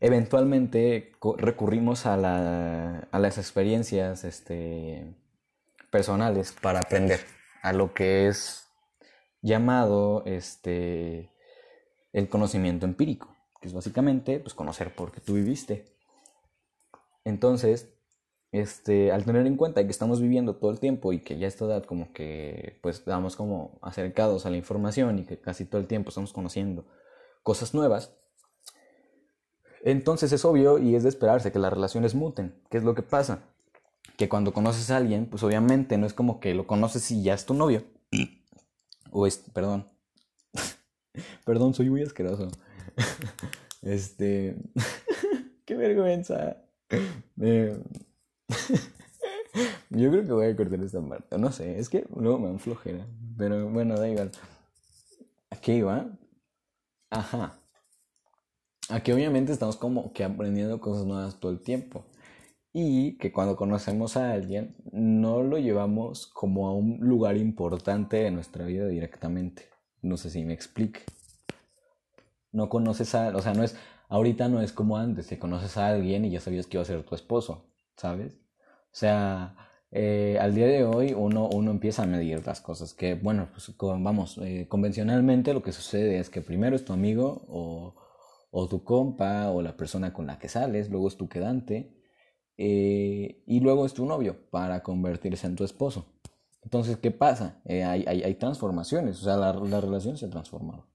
eventualmente recurrimos a, la, a las experiencias este, personales para aprender a lo que es llamado este, el conocimiento empírico, que es básicamente pues, conocer por qué tú viviste. Entonces, este, al tener en cuenta que estamos viviendo todo el tiempo y que ya a esta edad como que pues estamos como acercados a la información y que casi todo el tiempo estamos conociendo cosas nuevas, entonces es obvio y es de esperarse que las relaciones muten. ¿Qué es lo que pasa? Que cuando conoces a alguien, pues obviamente no es como que lo conoces y ya es tu novio. (clears throat) O es, perdón. (laughs) perdón, soy muy asqueroso. (laughs) este... (laughs) Qué vergüenza. Eh, yo creo que voy a cortar esta parte. No sé, es que luego me dan flojera. Pero bueno, da igual. Aquí iba. Ajá. Aquí obviamente estamos como que aprendiendo cosas nuevas todo el tiempo. Y que cuando conocemos a alguien, no lo llevamos como a un lugar importante de nuestra vida directamente. No sé si me explique. No conoces a, o sea, no es, Ahorita no es como antes, te conoces a alguien y ya sabías que iba a ser tu esposo, ¿sabes? O sea, eh, al día de hoy uno, uno empieza a medir las cosas. Que bueno, pues vamos, eh, convencionalmente lo que sucede es que primero es tu amigo o, o, tu compa o la persona con la que sales, luego es tu quedante eh, y luego es tu novio para convertirse en tu esposo. Entonces, ¿qué pasa? hay, hay, hay, transformaciones, o sea, la, la relación se ha transformado.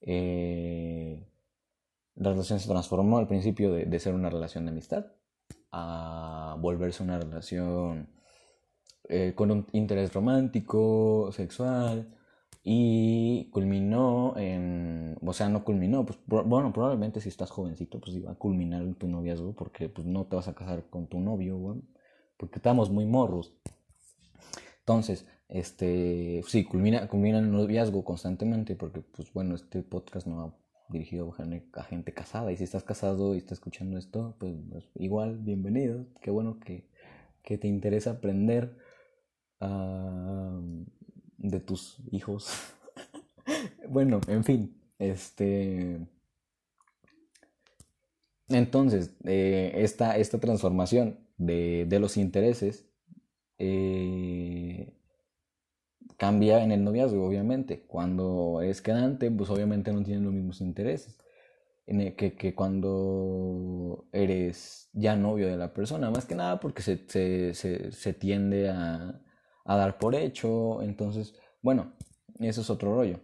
la relación se transformó al principio de, de ser una relación de amistad a volverse una relación eh, con un interés romántico, sexual, y culminó en, o sea, no culminó, pues bueno, probablemente si estás jovencito, pues iba a culminar en tu noviazgo, porque pues no te vas a casar con tu novio, porque estamos muy morros. Entonces, este, sí, culmina, culmina el noviazgo constantemente, porque pues bueno, este podcast no va dirigido a gente casada, y si estás casado y estás escuchando esto, pues, pues igual, bienvenido, qué bueno que, que te interesa aprender de tus hijos. (laughs) bueno, en fin, este... Entonces, eh, esta, esta, transformación de, de los intereses eh, cambia en el noviazgo, obviamente. Cuando es quedante, pues obviamente no tienen los mismos intereses que, que, cuando eres ya novio de la persona. Más que nada porque se, se, se, se tiende a, a dar por hecho. Entonces, bueno, eso es otro rollo.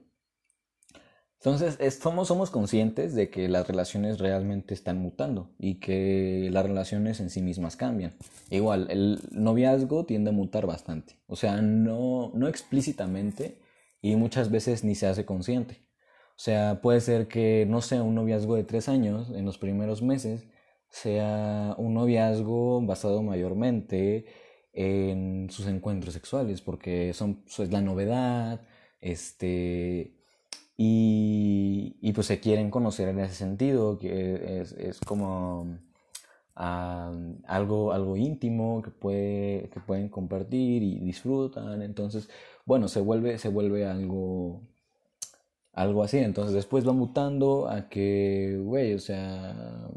Entonces, somos, somos conscientes de que las relaciones realmente están mutando y que las relaciones en sí mismas cambian. Igual, el noviazgo tiende a mutar bastante. O sea, no, no explícitamente y muchas veces ni se hace consciente. O sea, puede ser que, no sea un noviazgo de tres años en los primeros meses, sea un noviazgo basado mayormente en sus encuentros sexuales, porque son, es la novedad, este, y, y, pues se quieren conocer en ese sentido, que es, es como algo, algo íntimo que, puede, que pueden compartir y disfrutan, entonces, bueno, se vuelve, se vuelve algo, algo así, entonces después va mutando a que, güey, o sea,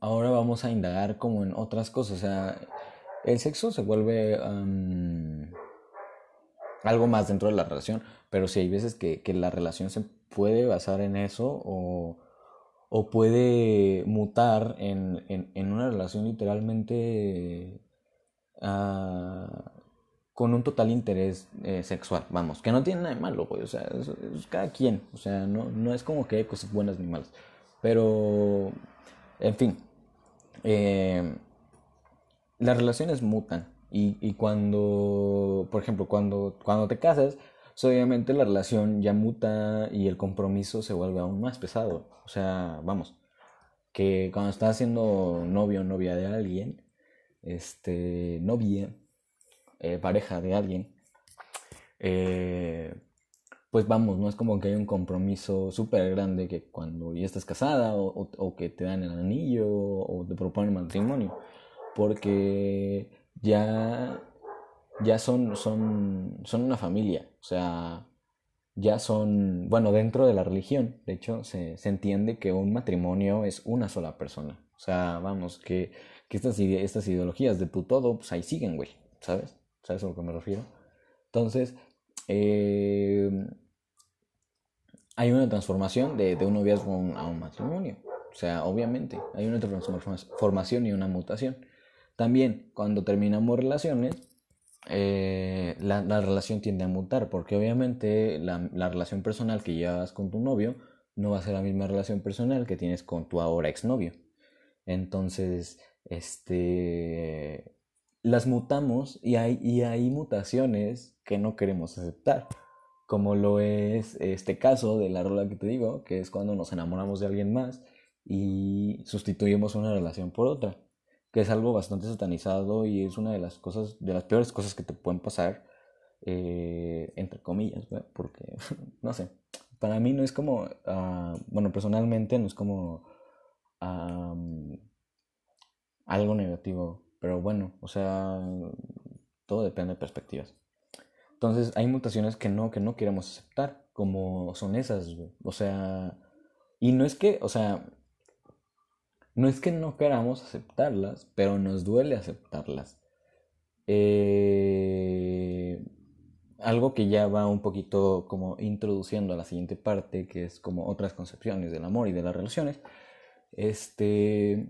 ahora vamos a indagar como en otras cosas. O sea, el sexo se vuelve algo más dentro de la relación, pero si hay veces que, la relación se puede basar en eso o, puede mutar en, una relación literalmente ah, con un total interés eh, sexual, vamos, que no tiene nada de malo, o sea, es, cada quien, o sea, no, no es como que hay cosas buenas ni malas, pero, en fin, eh, las relaciones mutan y, cuando, por ejemplo, cuando, cuando te casas, pues, obviamente la relación ya muta y el compromiso se vuelve aún más pesado. O sea, vamos, que cuando estás siendo novio o novia de alguien, este, novia, eh, pareja de alguien, eh, pues vamos, no es como que hay un compromiso súper grande que cuando ya estás casada o, que te dan el anillo o te proponen matrimonio, porque ya, ya son, son, son una familia, o sea, ya son, bueno, dentro de la religión, de hecho, se, se entiende que un matrimonio es una sola persona, o sea, vamos, que, que estas, estas ideologías de tu todo, pues ahí siguen, güey, ¿sabes? ¿Sabes a lo que me refiero? Entonces, eh, hay una transformación de, de un noviazgo a un, matrimonio. O sea, obviamente, hay una transformación y una mutación. También, cuando terminamos relaciones, eh, la, la, relación tiende a mutar, porque obviamente la, la, relación personal que llevas con tu novio no va a ser la misma relación personal que tienes con tu ahora exnovio. Entonces, este, las mutamos y hay, y hay mutaciones que no queremos aceptar como lo es este caso de la rola que te digo, que es cuando nos enamoramos de alguien más y sustituimos una relación por otra, que es algo bastante satanizado y es una de las cosas, de las peores cosas que te pueden pasar, eh, entre comillas, porque, (laughs) no sé, para mí no es como, ah, bueno, personalmente no es como algo negativo, pero bueno, o sea, todo depende de perspectivas. Entonces hay mutaciones que no, que no queremos aceptar, como son esas, O sea, y no es que, o sea, no es que no queramos aceptarlas, pero nos duele aceptarlas. Eh, algo que ya va un poquito como introduciendo a la siguiente parte, que es como otras concepciones del amor y de las relaciones, este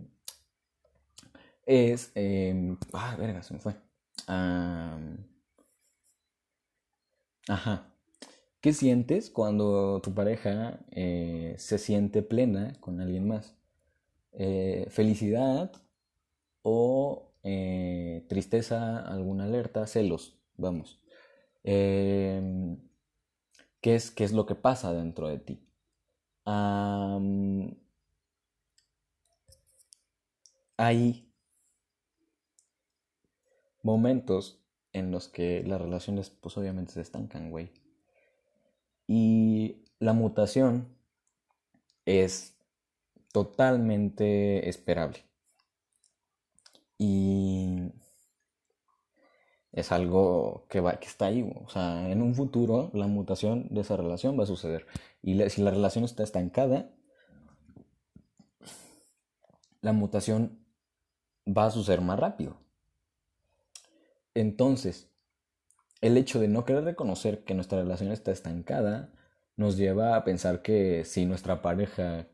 es... Em, ah, verga, se me fue. Ajá. ¿Qué sientes cuando tu pareja eh, se siente plena con alguien más? Eh, ¿Felicidad o eh, tristeza, alguna alerta, celos? Vamos. Em, ¿qué, es, ¿Qué es lo que pasa dentro de ti? hay momentos en los que las relaciones pues obviamente se estancan, güey. Y la mutación es totalmente esperable. Y es algo que, va, que está ahí. O sea, en un futuro la mutación de esa relación va a suceder. Y si la relación está estancada, la mutación va a suceder más rápido. Entonces, el hecho de no querer reconocer que nuestra relación está estancada nos lleva a pensar que si nuestra pareja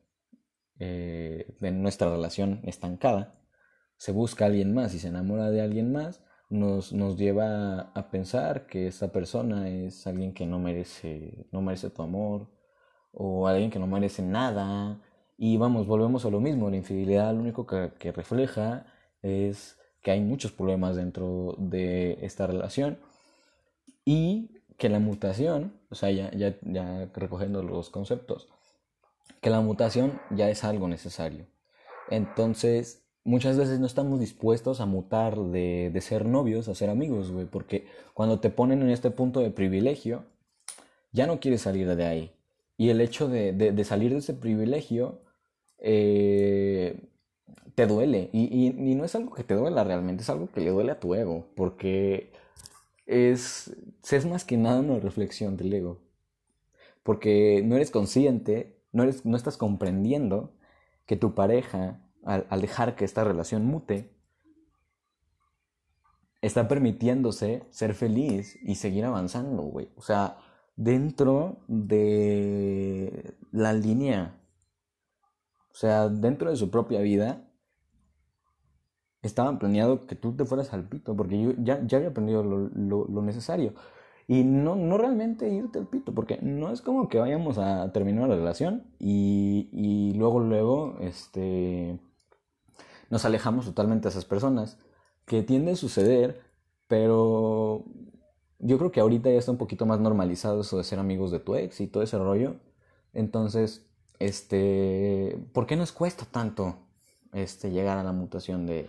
eh, de nuestra relación estancada se busca a alguien más y se enamora de alguien más, nos, nos lleva a pensar que esa persona es alguien que no merece, no merece tu amor o alguien que no merece nada. Y vamos, volvemos a lo mismo, la infidelidad lo único que refleja es que hay muchos problemas dentro de esta relación y que la mutación, o sea, ya, ya, ya recogiendo los conceptos, que la mutación ya es algo necesario. Entonces, muchas veces no estamos dispuestos a mutar de, de ser novios a ser amigos, güey, porque cuando te ponen en este punto de privilegio, ya no quieres salir de ahí. Y el hecho de, de, de salir de ese privilegio eh, te duele. Y, y, no es algo que te duela realmente, es algo que le duele a tu ego, porque es, es más que nada una reflexión del ego. Porque no eres consciente, no, eres, no estás comprendiendo que tu pareja, al, al dejar que esta relación mute, está permitiéndose ser feliz y seguir avanzando, güey. O sea, dentro de la línea, o sea, dentro de su propia vida, estaban planeado que tú te fueras al pito, porque yo ya, ya había aprendido lo, lo, necesario. Y no, no realmente irte al pito, porque no es como que vayamos a terminar la relación y, y luego, luego, este, nos alejamos totalmente de esas personas, que tiende a suceder, pero yo creo que ahorita ya está un poquito más normalizado eso de ser amigos de tu ex y todo ese rollo. Entonces, este, ¿por qué nos cuesta tanto este, llegar a la mutación de,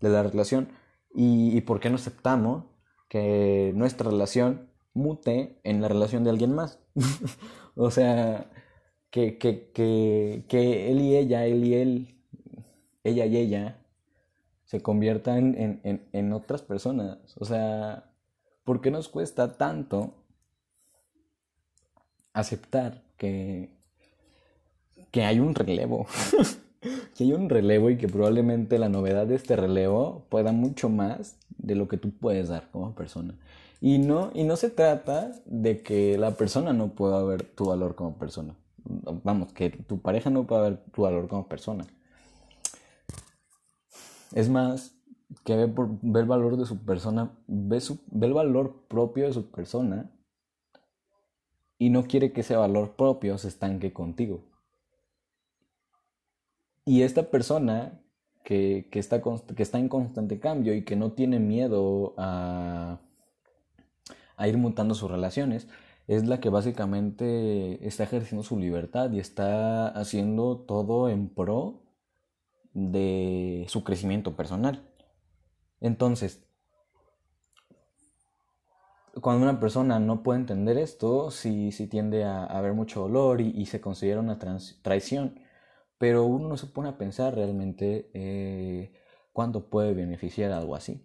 de la relación y, por qué no aceptamos que nuestra relación mute en la relación de alguien más. (laughs) o sea, que, que, que, que, él y ella, él y él, ella y ella, se conviertan en, en, en otras personas. O sea, ¿por qué nos cuesta tanto aceptar que, que hay un relevo? (laughs) que hay un relevo y que probablemente la novedad de este relevo pueda mucho más de lo que tú puedes dar como persona. Y no, y no se trata de que la persona no pueda ver tu valor como persona. Vamos, que tu pareja no pueda ver tu valor como persona. Es más, que ve, el valor de su persona, ve, su, ve el valor propio de su persona y no quiere que ese valor propio se estanque contigo. Y esta persona que, está, que está en constante cambio y que no tiene miedo a, a ir mutando sus relaciones, es la que básicamente está ejerciendo su libertad y está haciendo todo en pro de su crecimiento personal. Entonces, cuando una persona no puede entender esto, sí, tiende a, haber mucho dolor y, se considera una traición pero uno no se pone a pensar realmente eh, cuánto puede beneficiar algo así.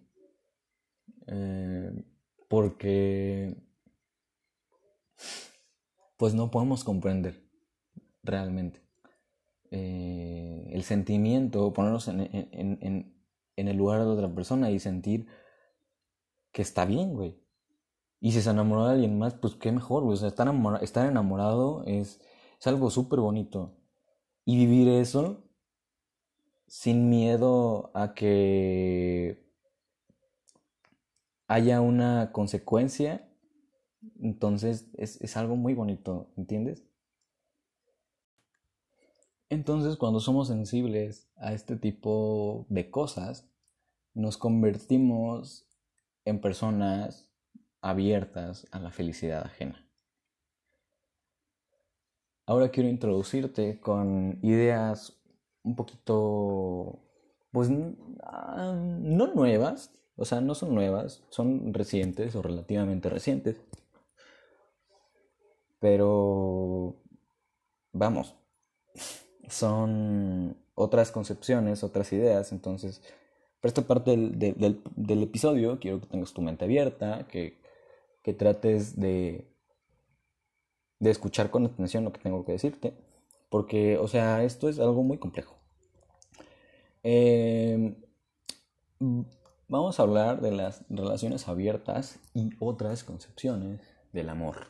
Eh, porque pues no podemos comprender realmente. Eh, el sentimiento, ponernos en, en, en, el lugar de otra persona y sentir que está bien, güey. Y si se enamoró de alguien más, pues qué mejor, güey. Estar, estar enamorado es, es algo súper bonito. Y vivir eso sin miedo a que haya una consecuencia, entonces es, es algo muy bonito, ¿entiendes? Entonces, cuando somos sensibles a este tipo de cosas, nos convertimos en personas abiertas a la felicidad ajena. Ahora quiero introducirte con ideas un poquito, pues ah, no nuevas, o sea, no son nuevas, son recientes o relativamente recientes. Pero, vamos, son otras concepciones, otras ideas. Entonces, para esta parte del, episodio, quiero que tengas tu mente abierta, que, trates de, de escuchar con atención lo que tengo que decirte. Porque, o sea, esto es algo muy complejo. Em, vamos a hablar de las relaciones abiertas y otras concepciones del amor.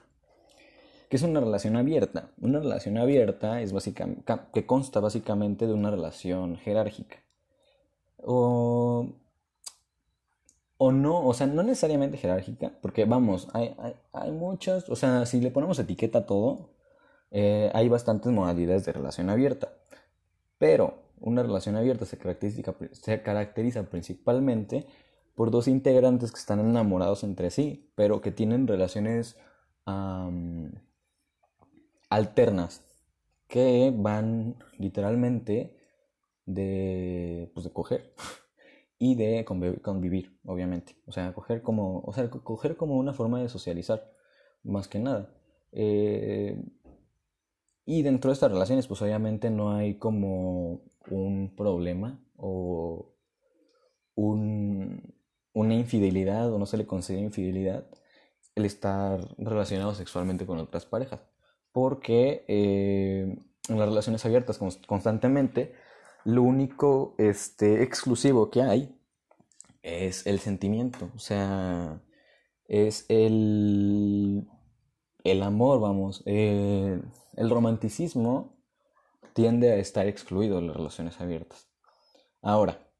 ¿Qué es una relación abierta? Una relación abierta es básicamente, que consta básicamente de una relación jerárquica. O, o no, o sea, no necesariamente jerárquica, porque vamos, hay, hay, muchas, o sea, si le ponemos etiqueta a todo, eh, hay bastantes modalidades de relación abierta. Pero una relación abierta se caracteriza, se caracteriza principalmente por dos integrantes que están enamorados entre sí, pero que tienen relaciones alternas que van literalmente de, pues de coger (laughs) y de convivir, obviamente. O sea, coger como, o sea, coger como una forma de socializar, más que nada. Eh, y dentro de estas relaciones, pues obviamente no hay como un problema o un, una infidelidad o no se le concede infidelidad el estar relacionado sexualmente con otras parejas porque eh, en las relaciones abiertas constantemente lo único este, exclusivo que hay es el sentimiento, o sea, es el, el amor, vamos, el romanticismo tiende a estar excluido de las relaciones abiertas. Ahora,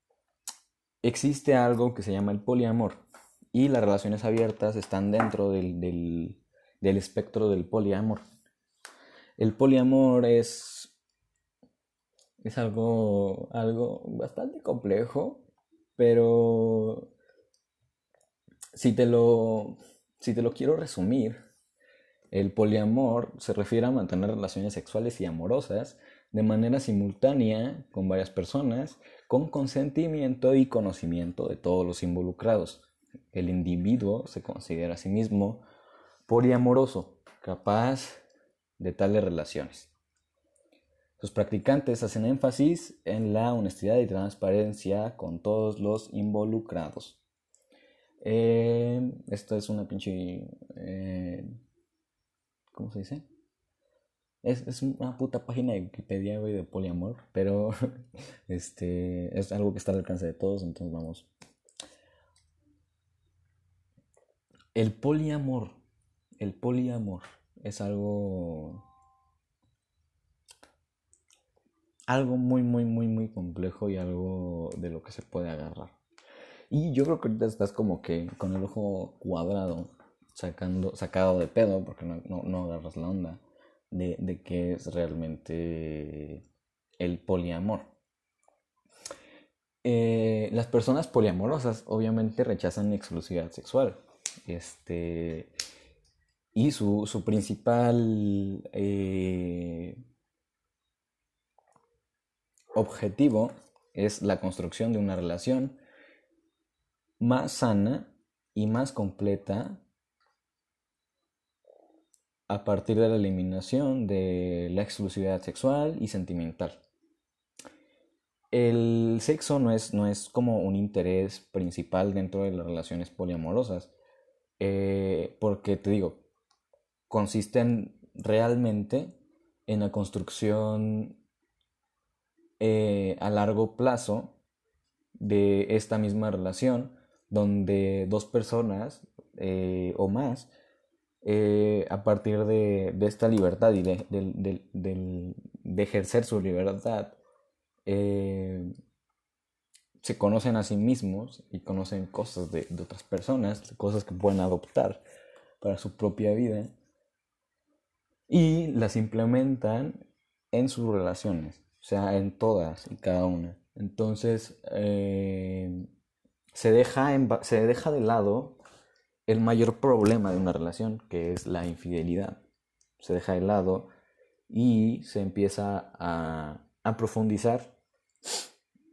existe algo que se llama el poliamor y las relaciones abiertas están dentro del, del espectro del poliamor. El poliamor es, es algo, algo bastante complejo, pero si te lo, si te lo quiero resumir, el poliamor se refiere a mantener relaciones sexuales y amorosas de manera simultánea con varias personas, con consentimiento y conocimiento de todos los involucrados. El individuo se considera a sí mismo poliamoroso, capaz de tales relaciones. Sus practicantes hacen énfasis en la honestidad y transparencia con todos los involucrados. Eh, esto es una pinche... Eh, ¿Cómo se dice? Es, es, una puta página de Wikipedia, güey, de poliamor, pero (laughs) este es algo que está al alcance de todos, entonces vamos. El poliamor, el poliamor es algo algo muy muy muy muy complejo y algo de lo que se puede agarrar. Y yo creo que ahorita estás como que con el ojo cuadrado sacando sacado de pedo porque no, no, agarras la onda de, de qué es realmente el poliamor. Eh, las personas poliamorosas obviamente rechazan exclusividad sexual este y su, su principal eh, objetivo es la construcción de una relación más sana y más completa a partir de la eliminación de la exclusividad sexual y sentimental. El sexo no es, no es como un interés principal dentro de las relaciones poliamorosas, eh, porque te digo, consisten realmente en la construcción eh, a largo plazo de esta misma relación donde dos personas eh, o más eh, a partir de, esta libertad y de, de ejercer su libertad se conocen a sí mismos y conocen cosas de, otras personas, cosas que pueden adoptar para su propia vida y las implementan en sus relaciones, o sea, en todas y cada una. Entonces, eh, se, deja se deja de lado el mayor problema de una relación, que es la infidelidad. Se deja de lado y se empieza a, a profundizar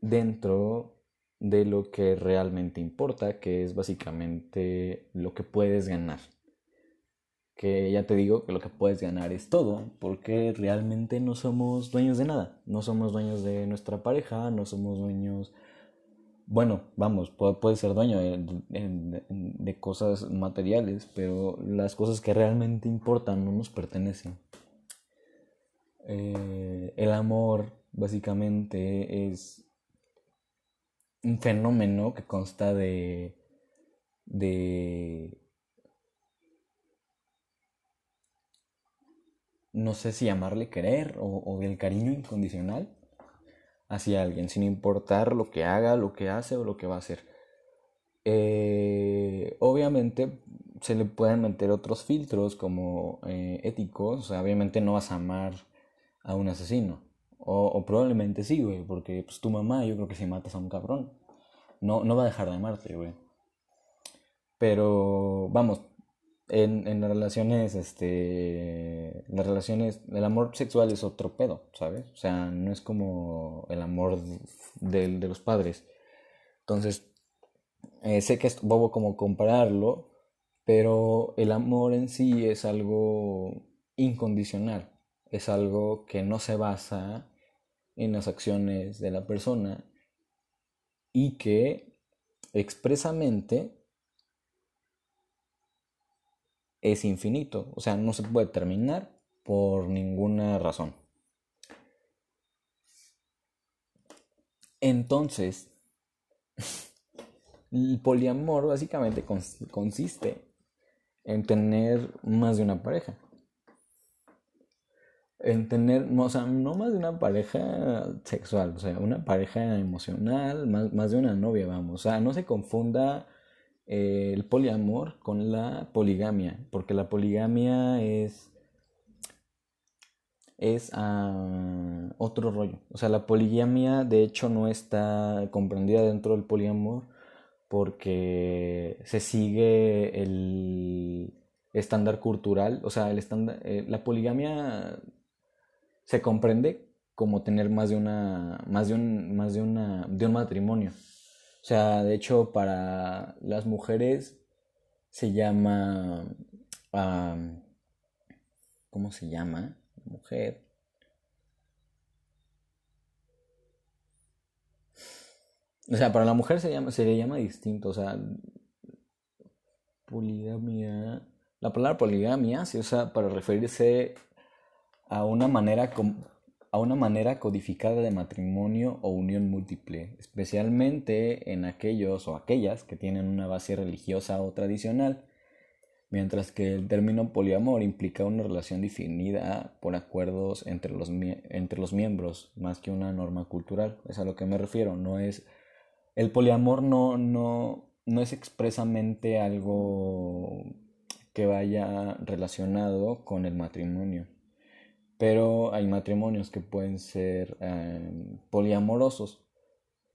dentro de lo que realmente importa, que es básicamente lo que puedes ganar. Que ya te digo que lo que puedes ganar es todo, porque realmente no somos dueños de nada. No somos dueños de nuestra pareja, no somos dueños... Bueno, vamos, puede, ser dueño de, cosas materiales, pero las cosas que realmente importan no nos pertenecen. Eh, el amor básicamente es un fenómeno que consta de, de no sé si llamarle querer o, del cariño incondicional hacia alguien, sin importar lo que haga, lo que hace o lo que va a hacer. Eh, obviamente se le pueden meter otros filtros como eh, éticos, obviamente no vas a amar a un asesino, o, probablemente sí, güey, porque pues tu mamá yo creo que si matas a un cabrón, no, no va a dejar de amarte, güey. Pero, vamos, en, en las relaciones, este, las relaciones, el amor sexual es otro pedo, ¿sabes? O sea, no es como el amor de, de los padres. Entonces, eh, sé que es bobo como compararlo, pero el amor en sí es algo incondicional, es algo que no se basa en las acciones de la persona y que expresamente es infinito, o sea, no se puede terminar por ninguna razón. Entonces, (laughs) el poliamor básicamente consiste en tener más de una pareja en tener, o sea, no más de una pareja sexual, o sea, una pareja emocional, más, más de una novia, vamos. O sea, no se confunda eh, el poliamor con la poligamia, porque la poligamia es es uh, otro rollo. O sea, la poligamia de hecho no está comprendida dentro del poliamor porque se sigue el estándar cultural, o sea, el estándar, eh, la poligamia se comprende como tener más de una más de un más de una de un matrimonio. O sea, de hecho para las mujeres se llama ¿cómo se llama? Mujer. O sea, para la mujer se llama se le llama distinto, o sea, poligamia. La palabra poligamia se usa para referirse a una manera, a una manera codificada de matrimonio o unión múltiple, especialmente en aquellos o aquellas que tienen una base religiosa o tradicional, mientras que el término poliamor implica una relación definida por acuerdos entre los, entre los miembros, más que una norma cultural. Es a lo que me refiero, no es... El poliamor no, no, no es expresamente algo que vaya relacionado con el matrimonio pero hay matrimonios que pueden ser em, poliamorosos,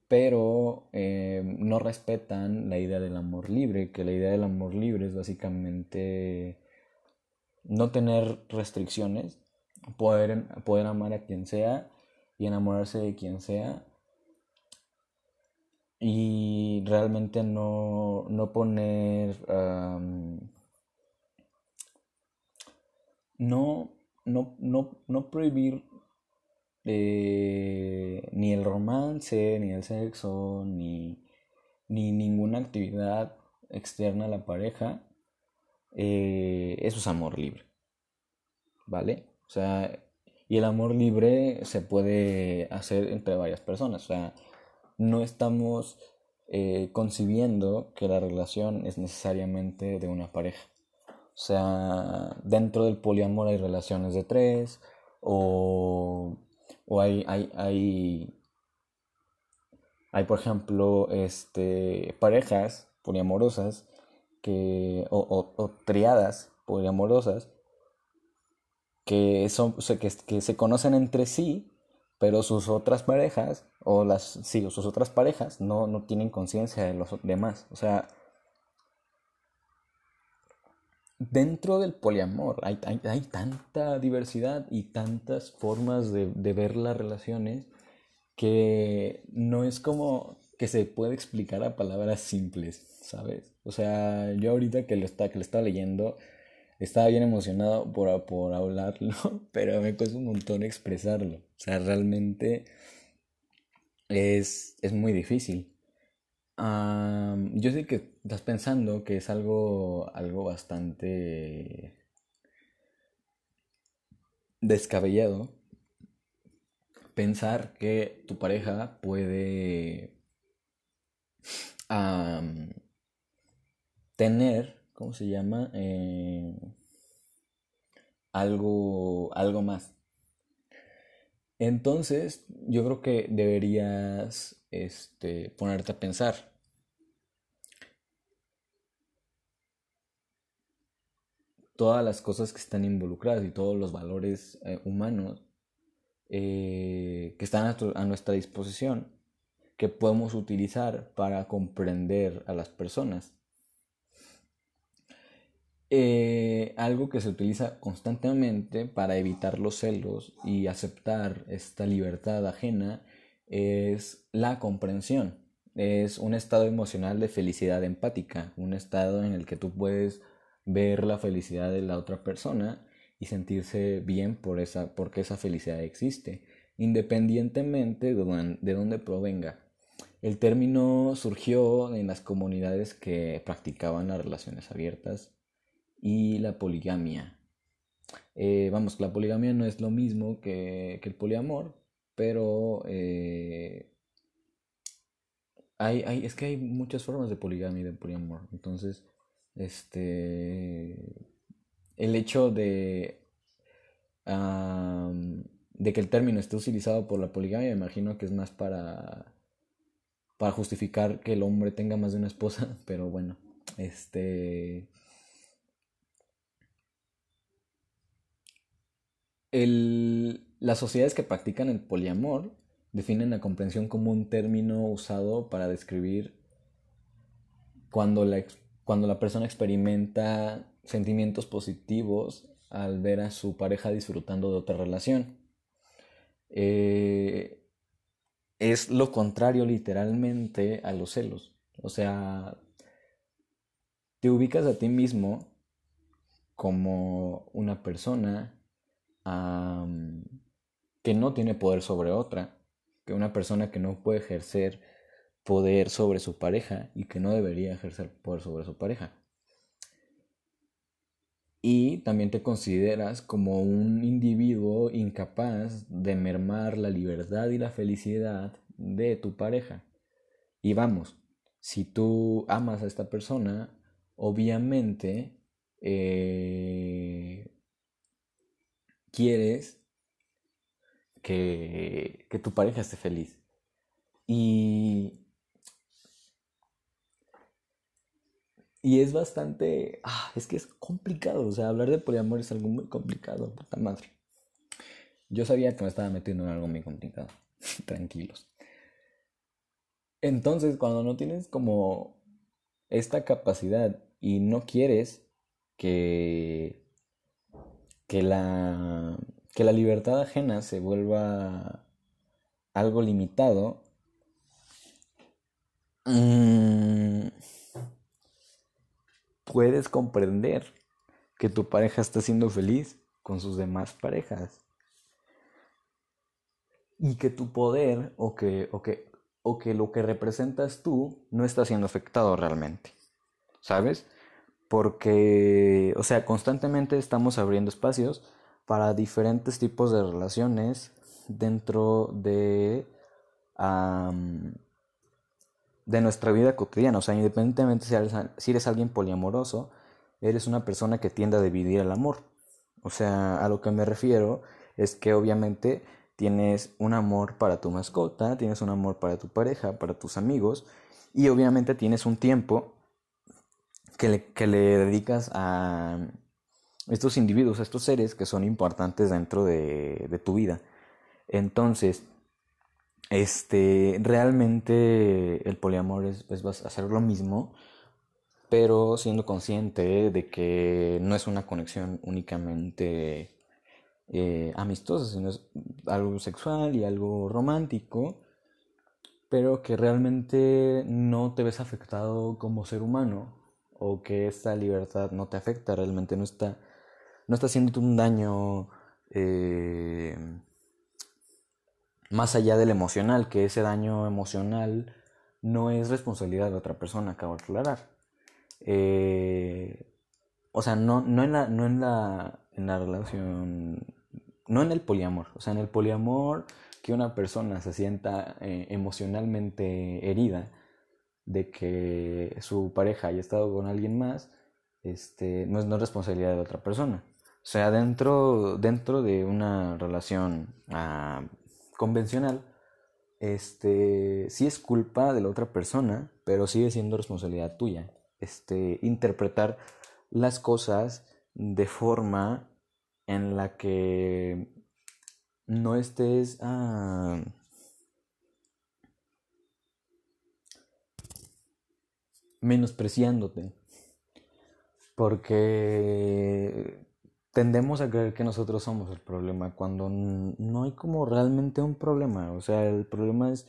pero em, no respetan la idea del amor libre, que la idea del amor libre es básicamente no tener restricciones, poder, poder amar a quien sea y enamorarse de quien sea y realmente no, no poner no no, no, no prohibir eh, ni el romance, ni el sexo, ni, ni ninguna actividad externa a la pareja, eh, eso es amor libre. ¿Vale? O sea, Y el amor libre se puede hacer entre varias personas. O sea, no estamos eh, concibiendo que la relación es necesariamente de una pareja. O sea, dentro del poliamor hay relaciones de tres o, o hay, hay, hay, hay, por ejemplo, este, parejas poliamorosas que, o, o, triadas poliamorosas que, son, que, que se conocen entre sí, pero sus otras parejas, o las, sí, sus otras parejas no, no tienen conciencia de los demás. O sea, dentro del poliamor hay, hay, tanta diversidad y tantas formas de, de, ver las relaciones que no es como que se puede explicar a palabras simples, ¿sabes? O sea, yo ahorita que lo, está, que lo estaba leyendo, estaba bien emocionado por, por hablarlo, (laughs) pero me cuesta un montón expresarlo. O sea, realmente es, es muy difícil yo sé que estás pensando que es algo, algo bastante descabellado pensar que tu pareja puede tener, ¿cómo se llama? Eh, algo, algo más. Entonces, yo creo que deberías este, ponerte a pensar. Todas las cosas que están involucradas y todos los valores eh, humanos eh, que están a nuestra disposición, que podemos utilizar para comprender a las personas. Eh, algo que se utiliza constantemente para evitar los celos y aceptar esta libertad ajena es la comprensión. Es un estado emocional de felicidad empática, un estado en el que tú puedes ver la felicidad de la otra persona y sentirse bien por esa, porque esa felicidad existe, independientemente de, de dónde provenga. El término surgió en las comunidades que practicaban las relaciones abiertas y la poligamia. Eh, vamos, la poligamia no es lo mismo que, el poliamor, pero eh, hay, hay, es que hay muchas formas de poligamia y de poliamor. Entonces, este, el hecho de, de que el término esté utilizado por la poligamia, me imagino que es más para, para justificar que el hombre tenga más de una esposa, (laughs) pero bueno, este las sociedades que practican el poliamor definen la comprensión como un término usado para describir cuando la, cuando la persona experimenta sentimientos positivos al ver a su pareja disfrutando de otra relación. Eh, es lo contrario literalmente a los celos. O sea, te ubicas a ti mismo como una persona que no tiene poder sobre otra, que una persona que no puede ejercer poder sobre su pareja y que no debería ejercer poder sobre su pareja. Y también te consideras como un individuo incapaz de mermar la libertad y la felicidad de tu pareja. Y vamos, si tú amas a esta persona, obviamente eh, quieres que, tu pareja esté feliz. Y, y es bastante... Ah, es que es complicado. O sea, hablar de poliamor es algo muy complicado, puta madre. Yo sabía que me estaba metiendo en algo muy complicado. (laughs) Tranquilos. Entonces, cuando no tienes como esta capacidad y no quieres que que la, que la libertad ajena se vuelva algo limitado, mm, puedes comprender que tu pareja está siendo feliz con sus demás parejas. Y que tu poder o que, o que, o que lo que representas tú no está siendo afectado realmente. ¿Sabes? porque, o sea, constantemente estamos abriendo espacios para diferentes tipos de relaciones dentro de, de nuestra vida cotidiana. O sea, independientemente si eres, si eres alguien poliamoroso, eres una persona que tiende a dividir el amor. O sea, a lo que me refiero es que obviamente tienes un amor para tu mascota, tienes un amor para tu pareja, para tus amigos y obviamente tienes un tiempo que le, que le dedicas a estos individuos, estos seres que son importantes dentro de, de tu vida. Entonces, este, realmente el poliamor es, es hacer lo mismo, pero siendo consciente de que no es una conexión únicamente eh, amistosa, sino es algo sexual y algo romántico, pero que realmente no te ves afectado como ser humano o que esta libertad no te afecta, realmente no está, no está haciéndote un daño eh, más allá del emocional, que ese daño emocional no es responsabilidad de otra persona, acabo de aclarar. Eh, o sea, no, no, en la, no en la, en la relación, no en el poliamor, o sea, en el poliamor que una persona se sienta eh, emocionalmente herida de que su pareja haya estado con alguien más, este, no es no responsabilidad de otra persona. O sea, dentro, dentro de una relación ah, convencional, este, sí es culpa de la otra persona, pero sigue siendo responsabilidad tuya. Este, interpretar las cosas de forma en la que no estés ah, menospreciándote. Porque tendemos a creer que nosotros somos el problema cuando no hay como realmente un problema. O sea, el problema es,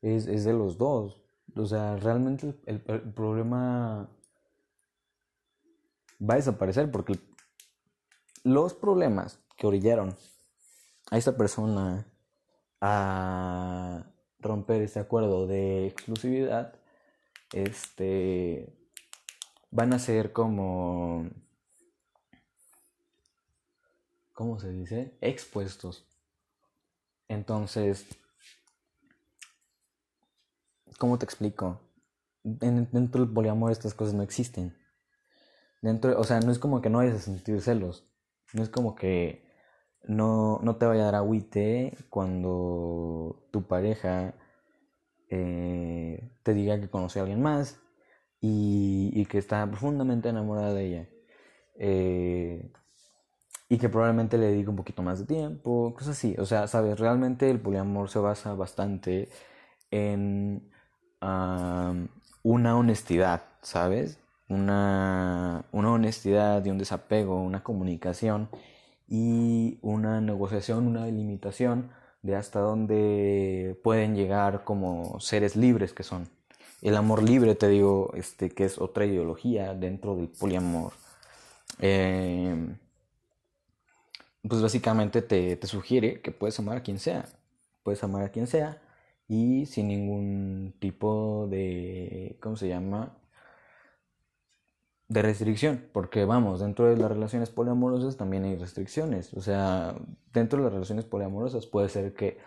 es, de los dos. O sea, realmente el, problema va a desaparecer porque los problemas que orillaron a esa persona a romper ese acuerdo de exclusividad, este, van a ser como ¿cómo se dice? Expuestos. Entonces, ¿cómo te explico? dentro del poliamor estas cosas no existen. Dentro, o sea, no es como que no vayas a sentir celos. No es como que no, no te vaya a dar agüite cuando tu pareja eh, te diga que conoce a alguien más y, y, que está profundamente enamorada de ella. Eh, y que probablemente le dedique un poquito más de tiempo, cosas así. O sea, sabes, realmente el poliamor se basa bastante en una honestidad, ¿sabes? Una, una honestidad y un desapego, una comunicación y una negociación, una delimitación de hasta dónde pueden llegar como seres libres que son. El amor libre, te digo, este, que es otra ideología dentro del poliamor. Eh, pues básicamente te, te, sugiere que puedes amar a quien sea. Puedes amar a quien sea y sin ningún tipo de, ¿cómo se llama? De restricción. Porque vamos, dentro de las relaciones poliamorosas también hay restricciones. O sea, dentro de las relaciones poliamorosas puede ser que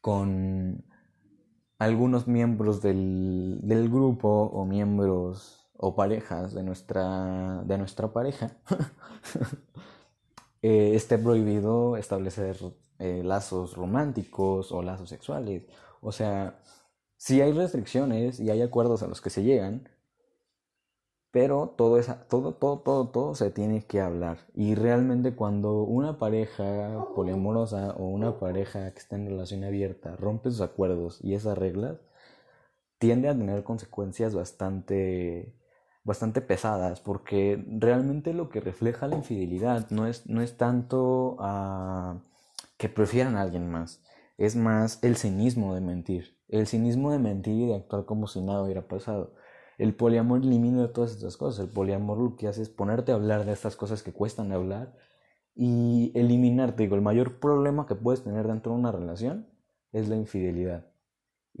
con algunos miembros del, del grupo o miembros o parejas de nuestra, de nuestra pareja (laughs) eh, esté prohibido establecer eh, lazos románticos o lazos sexuales. O sea, sí hay restricciones y hay acuerdos a los que se llegan, pero todo, esa, todo, todo, todo, todo se tiene que hablar. Y realmente cuando una pareja poliamorosa o una pareja que está en relación abierta rompe sus acuerdos y esas reglas, tiende a tener consecuencias bastante bastante pesadas, porque realmente lo que refleja la infidelidad no es, no es tanto uh, que prefieran a alguien más, es más el cinismo de mentir, el cinismo de mentir y de actuar como si nada hubiera pasado. El poliamor elimina todas estas cosas, el poliamor lo que hace es ponerte a hablar de estas cosas que cuestan hablar y eliminarte, digo, el mayor problema que puedes tener dentro de una relación es la infidelidad.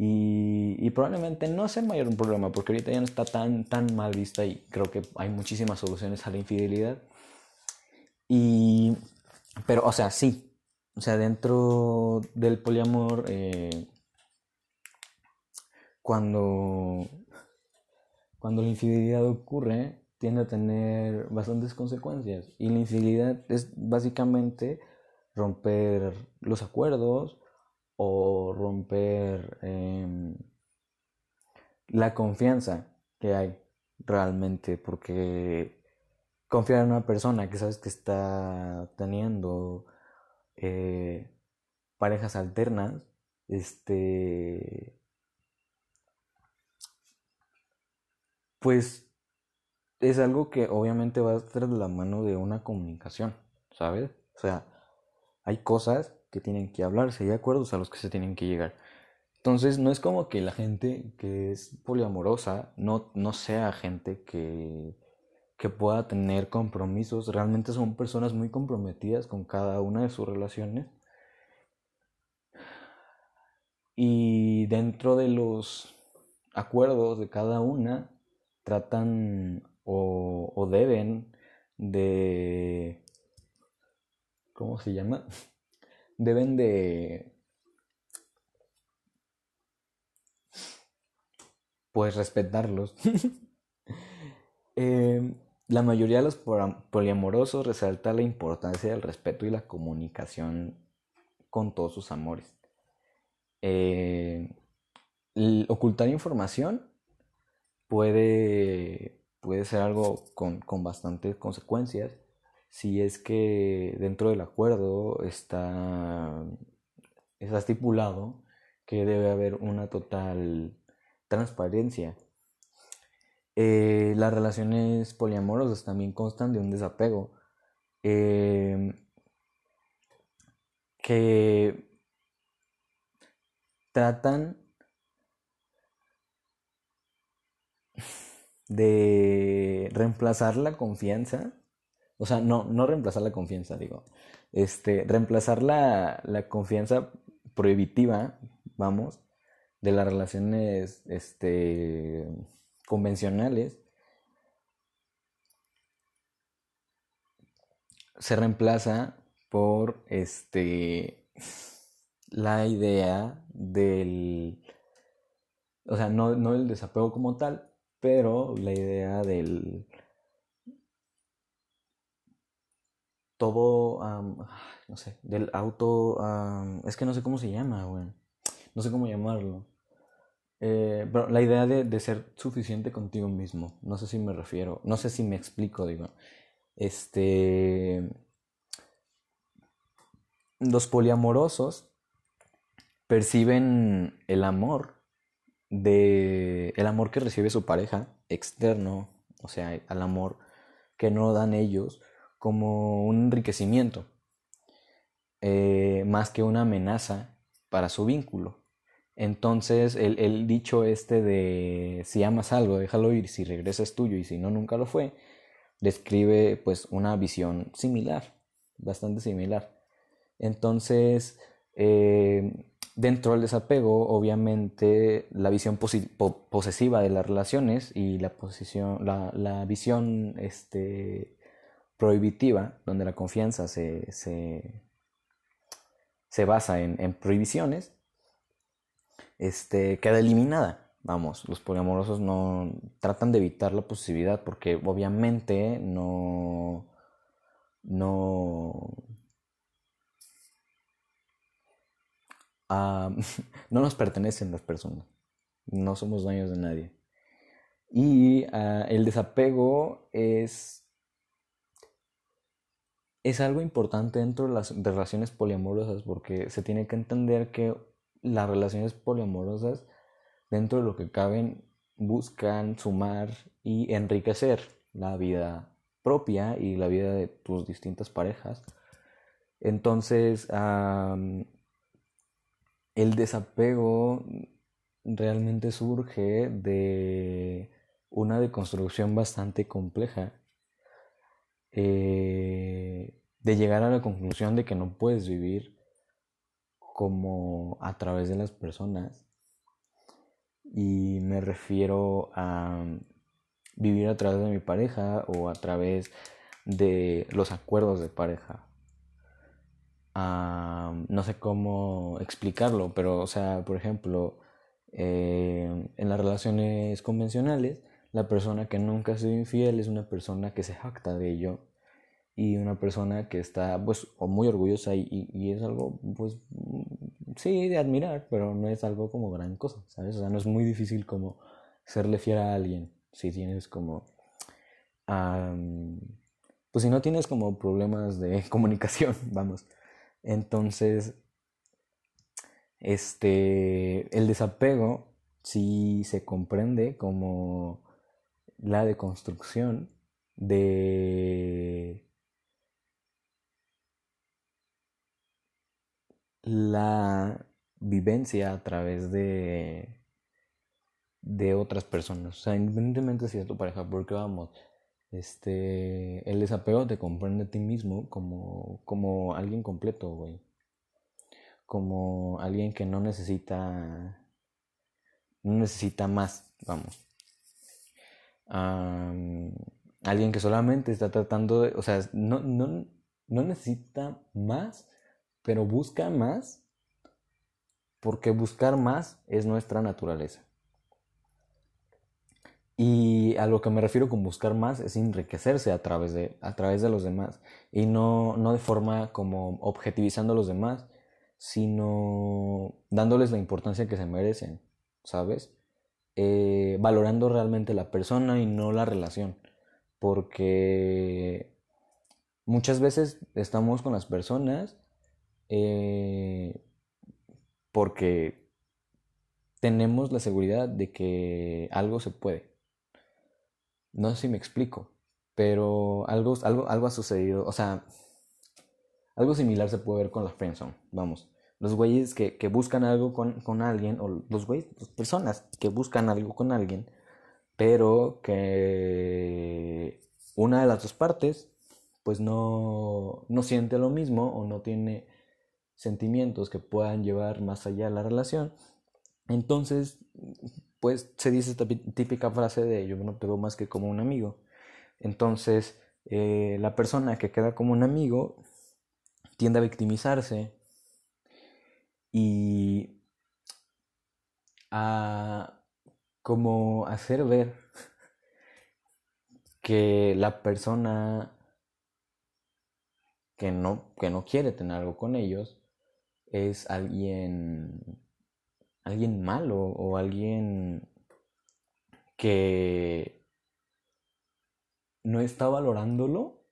Y, probablemente no sea mayor un problema, porque ahorita ya no está tan, tan mal vista y creo que hay muchísimas soluciones a la infidelidad. Y pero, o sea, sí. O sea, dentro del poliamor, eh, cuando, cuando la infidelidad ocurre, tiende a tener bastantes consecuencias. Y la infidelidad es básicamente romper los acuerdos o romper em, la confianza que hay realmente, porque confiar en una persona que sabes que está teniendo eh, parejas alternas, este, pues es algo que obviamente va a estar de la mano de una comunicación, ¿sabes? O sea, hay cosas que tienen que hablarse, hay acuerdos a los que se tienen que llegar. Entonces, no es como que la gente que es poliamorosa no, no sea gente que, que pueda tener compromisos. Realmente son personas muy comprometidas con cada una de sus relaciones. Y dentro de los acuerdos de cada una, tratan o, o deben de... ¿Cómo se llama? Deben de pues respetarlos. (laughs) Em, la mayoría de los poliamorosos resalta la importancia del respeto y la comunicación con todos sus amores. Eh, ocultar información puede, puede ser algo con, con bastantes consecuencias si es que dentro del acuerdo está, estipulado que debe haber una total transparencia. Eh, las relaciones poliamorosas también constan de un desapego em, que tratan de reemplazar la confianza, o sea, no, no reemplazar la confianza, digo, este, reemplazar la, la confianza prohibitiva, vamos, de las relaciones este, convencionales se reemplaza por este la idea del o sea no, no el desapego como tal pero la idea del todo no sé del auto es que no sé cómo se llama güey no sé cómo llamarlo. Eh, pero la idea de, ser suficiente contigo mismo, no sé si me refiero, no sé si me explico, digo. Este. Los poliamorosos perciben el amor de. el amor que recibe su pareja externo, o sea, al amor que no dan ellos, como un enriquecimiento, eh, más que una amenaza para su vínculo. Entonces, el, dicho este de si amas algo, déjalo ir, si regresa es tuyo y si no, nunca lo fue, describe pues una visión similar, bastante similar. Entonces, eh, dentro del desapego, obviamente, la visión posesiva de las relaciones y la, posición, la, visión este, prohibitiva, donde la confianza se, se, basa en prohibiciones, este, queda eliminada. Vamos, los poliamorosos no tratan de evitar la posibilidad porque obviamente no no ah, (laughs) no nos pertenecen las personas. No somos dueños de nadie. Y ah, el desapego es es algo importante dentro de las relaciones poliamorosas porque se tiene que entender que las relaciones poliamorosas, dentro de lo que caben, buscan sumar y enriquecer la vida propia y la vida de tus distintas parejas. Entonces, el desapego realmente surge de una deconstrucción bastante compleja, eh, de llegar a la conclusión de que no puedes vivir como a través de las personas. Y me refiero a vivir a través de mi pareja o a través de los acuerdos de pareja. no sé cómo explicarlo, pero, o sea, por ejemplo, eh, en las relaciones convencionales, la persona que nunca ha sido infiel es una persona que se jacta de ello y una persona que está, pues, o muy orgullosa y, y, es algo, pues, sí, de admirar, pero no es algo como gran cosa, ¿sabes? O sea, no es muy difícil como serle fiel a alguien si tienes como pues si no tienes como problemas de (laughs) comunicación, vamos. Entonces, este, el desapego sí se comprende como la deconstrucción de la vivencia a través de de otras personas. O sea, independientemente si es tu pareja, porque vamos, este, el desapego te comprende a ti mismo como, como alguien completo, güey. Como alguien que no necesita, no necesita más, vamos. Alguien que solamente está tratando de, o sea, no, no, no necesita más, pero busca más, porque buscar más es nuestra naturaleza. Y a lo que me refiero con buscar más es enriquecerse a través de, a través de los demás. Y no, no de forma como objetivizando a los demás, sino dándoles la importancia que se merecen, ¿sabes? Eh, valorando realmente la persona y no la relación. Porque muchas veces estamos con las personas eh, porque tenemos la seguridad de que algo se puede no sé si me explico, pero algo, algo, algo ha sucedido. O sea, algo similar se puede ver con la friendzone, vamos. Los güeyes que, que buscan algo con, con, alguien, o los güeyes, las personas que buscan algo con alguien, pero que una de las dos partes, pues no, no siente lo mismo o no tiene sentimientos que puedan llevar más allá la relación. Entonces, pues se dice esta típica frase de yo no te veo más que como un amigo. Entonces, eh, la persona que queda como un amigo tiende a victimizarse y a como hacer ver que la persona que no, que no quiere tener algo con ellos es alguien alguien malo o alguien que no está valorándolo.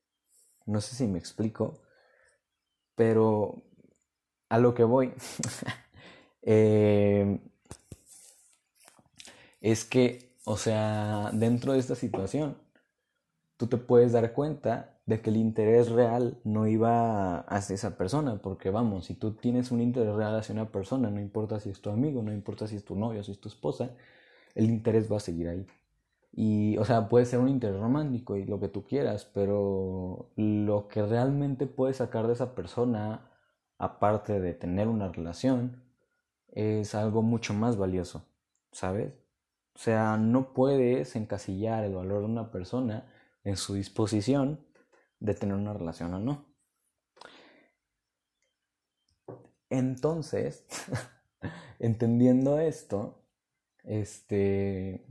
No sé si me explico, pero a lo que voy (laughs) eh, es que, o sea, dentro de esta situación, tú te puedes dar cuenta de que el interés real no iba hacia esa persona, porque vamos, si tú tienes un interés real hacia una persona, no importa si es tu amigo, no importa si es tu novio, si es tu esposa, el interés va a seguir ahí. Y, o sea, puede ser un interés romántico y lo que tú quieras, pero lo que realmente puedes sacar de esa persona, aparte de tener una relación, es algo mucho más valioso, ¿sabes? O sea, no puedes encasillar el valor de una persona en su disposición de tener una relación o no. Entonces, (laughs) entendiendo esto, este...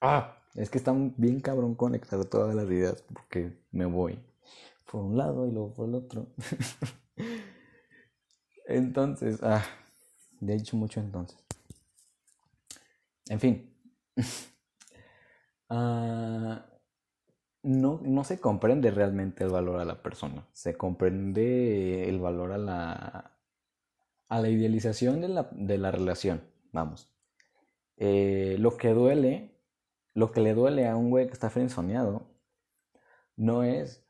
Ah, es que está bien cabrón conectar todas las ideas porque me voy por un lado y luego por el otro. (laughs) entonces, ah, he dicho mucho entonces. En fin. (laughs) ah, no, no se comprende realmente el valor a la persona, se comprende el valor a la, a la idealización de la, de la relación, vamos. Eh, lo que duele, lo que le duele a un güey que está frenzoneado, no es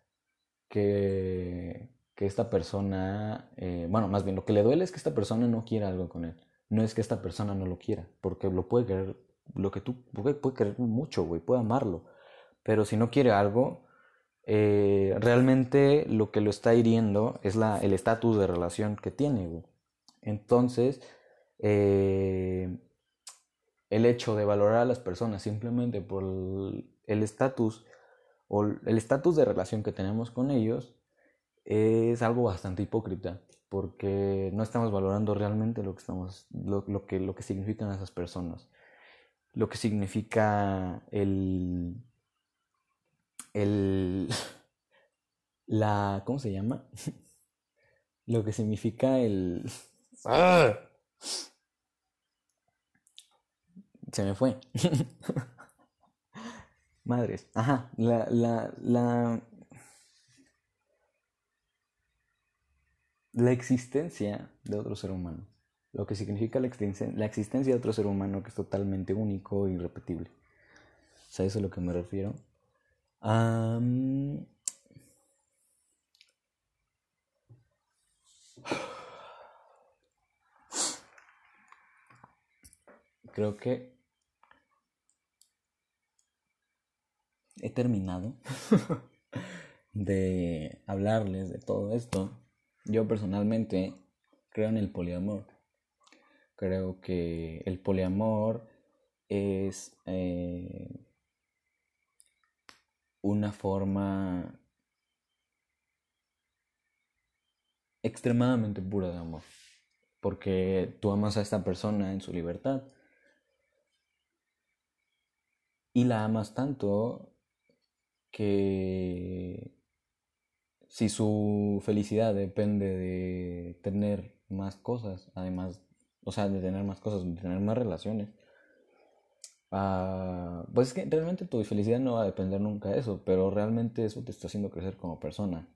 que, esta persona, eh, bueno, más bien lo que le duele es que esta persona no quiera algo con él, no es que esta persona no lo quiera, porque lo puede querer, lo que tú, puede, puede querer mucho, güey, puede amarlo. Pero si no quiere algo, eh, realmente lo que lo está hiriendo es la, el estatus de relación que tiene, Entonces, eh, el hecho de valorar a las personas simplemente por el estatus o el estatus de relación que tenemos con ellos es algo bastante hipócrita porque no estamos valorando realmente lo que, estamos, lo, que, lo que significan esas personas, lo que significa el, el, (laughs) la, ¿cómo se llama? (laughs) lo que significa el... (laughs) ¡Ah! Se me fue. Madres. Ajá. La, la, la, la existencia de otro ser humano. Lo que significa la existencia, la existencia de otro ser humano que es totalmente único e irrepetible. ¿Sabes a lo que me refiero? Creo que he terminado (laughs) de hablarles de todo esto. Yo personalmente creo en el poliamor. Creo que el poliamor es eh, una forma extremadamente pura de amor. Porque tú amas a esta persona en su libertad. Y la amas tanto que si su felicidad depende de tener más cosas, además, o sea, de tener más cosas, de tener más relaciones, uh, pues es que realmente tu felicidad no va a depender nunca de eso, pero realmente eso te está haciendo crecer como persona.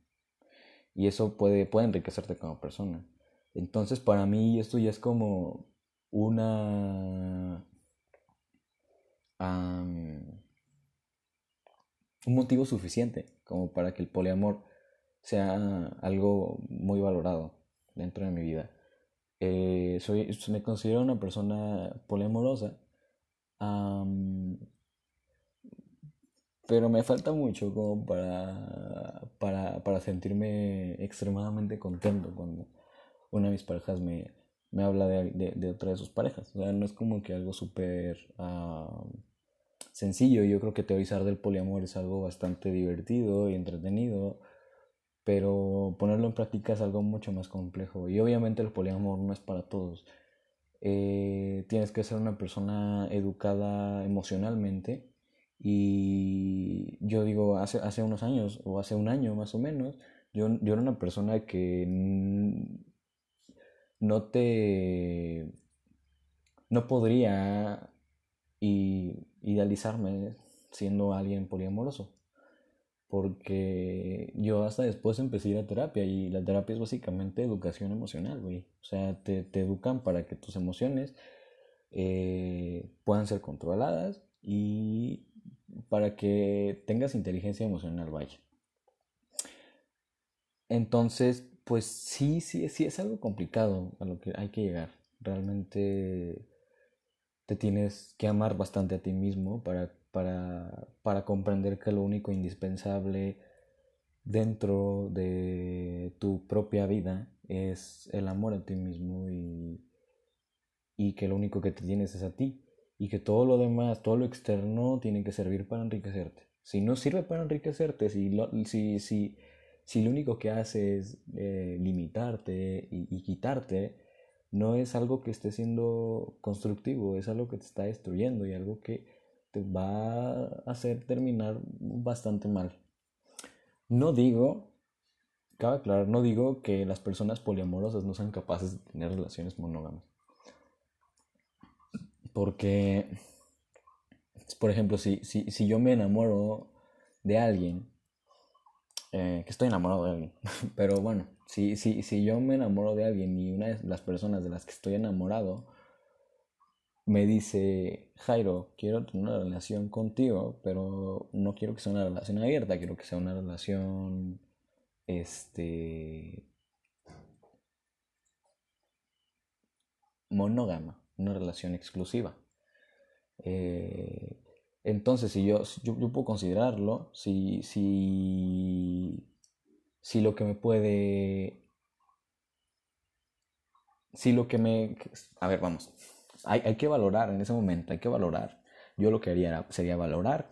Y eso puede, puede enriquecerte como persona. Entonces, para mí, esto ya es como una un motivo suficiente como para que el poliamor sea algo muy valorado dentro de mi vida. Eh, soy, me considero una persona poliamorosa, pero me falta mucho como para, para, para, sentirme extremadamente contento cuando una de mis parejas me, me habla de, de, de, otra de sus parejas. O sea, no es como que algo súper sencillo. Yo creo que teorizar del poliamor es algo bastante divertido y entretenido, pero ponerlo en práctica es algo mucho más complejo. Y obviamente el poliamor no es para todos. Eh, tienes que ser una persona educada emocionalmente. Y yo digo, hace, hace unos años, o hace un año más o menos, yo, yo era una persona que no te... no podría y idealizarme siendo alguien poliamoroso. Porque yo hasta después empecé a ir a terapia y la terapia es básicamente educación emocional, güey. O sea, te, te educan para que tus emociones eh, puedan ser controladas y para que tengas inteligencia emocional, vaya. Entonces, pues sí, sí, sí es algo complicado a lo que hay que llegar. Realmente te tienes que amar bastante a ti mismo para, para, para comprender que lo único indispensable dentro de tu propia vida es el amor a ti mismo y, y que lo único que te tienes es a ti y que todo lo demás, todo lo externo tiene que servir para enriquecerte. Si no sirve para enriquecerte, si lo, si, si, si lo único que hace es eh, limitarte y, y quitarte, no es algo que esté siendo constructivo, es algo que te está destruyendo y algo que te va a hacer terminar bastante mal. No digo, cabe aclarar, no digo que las personas poliamorosas no sean capaces de tener relaciones monógamas. Porque, por ejemplo, si, si, si yo me enamoro de alguien, eh, que estoy enamorado de alguien, (laughs) pero bueno, si, si, si yo me enamoro de alguien y una de las personas de las que estoy enamorado me dice, Jairo, quiero tener una relación contigo, pero no quiero que sea una relación abierta, quiero que sea una relación, este, monógama, una relación exclusiva. Eh, entonces, si yo, yo, yo, puedo considerarlo, si, si si lo que me puede... Si lo que me... A ver, vamos. Hay, hay que valorar en ese momento, hay que valorar. Yo lo que haría sería valorar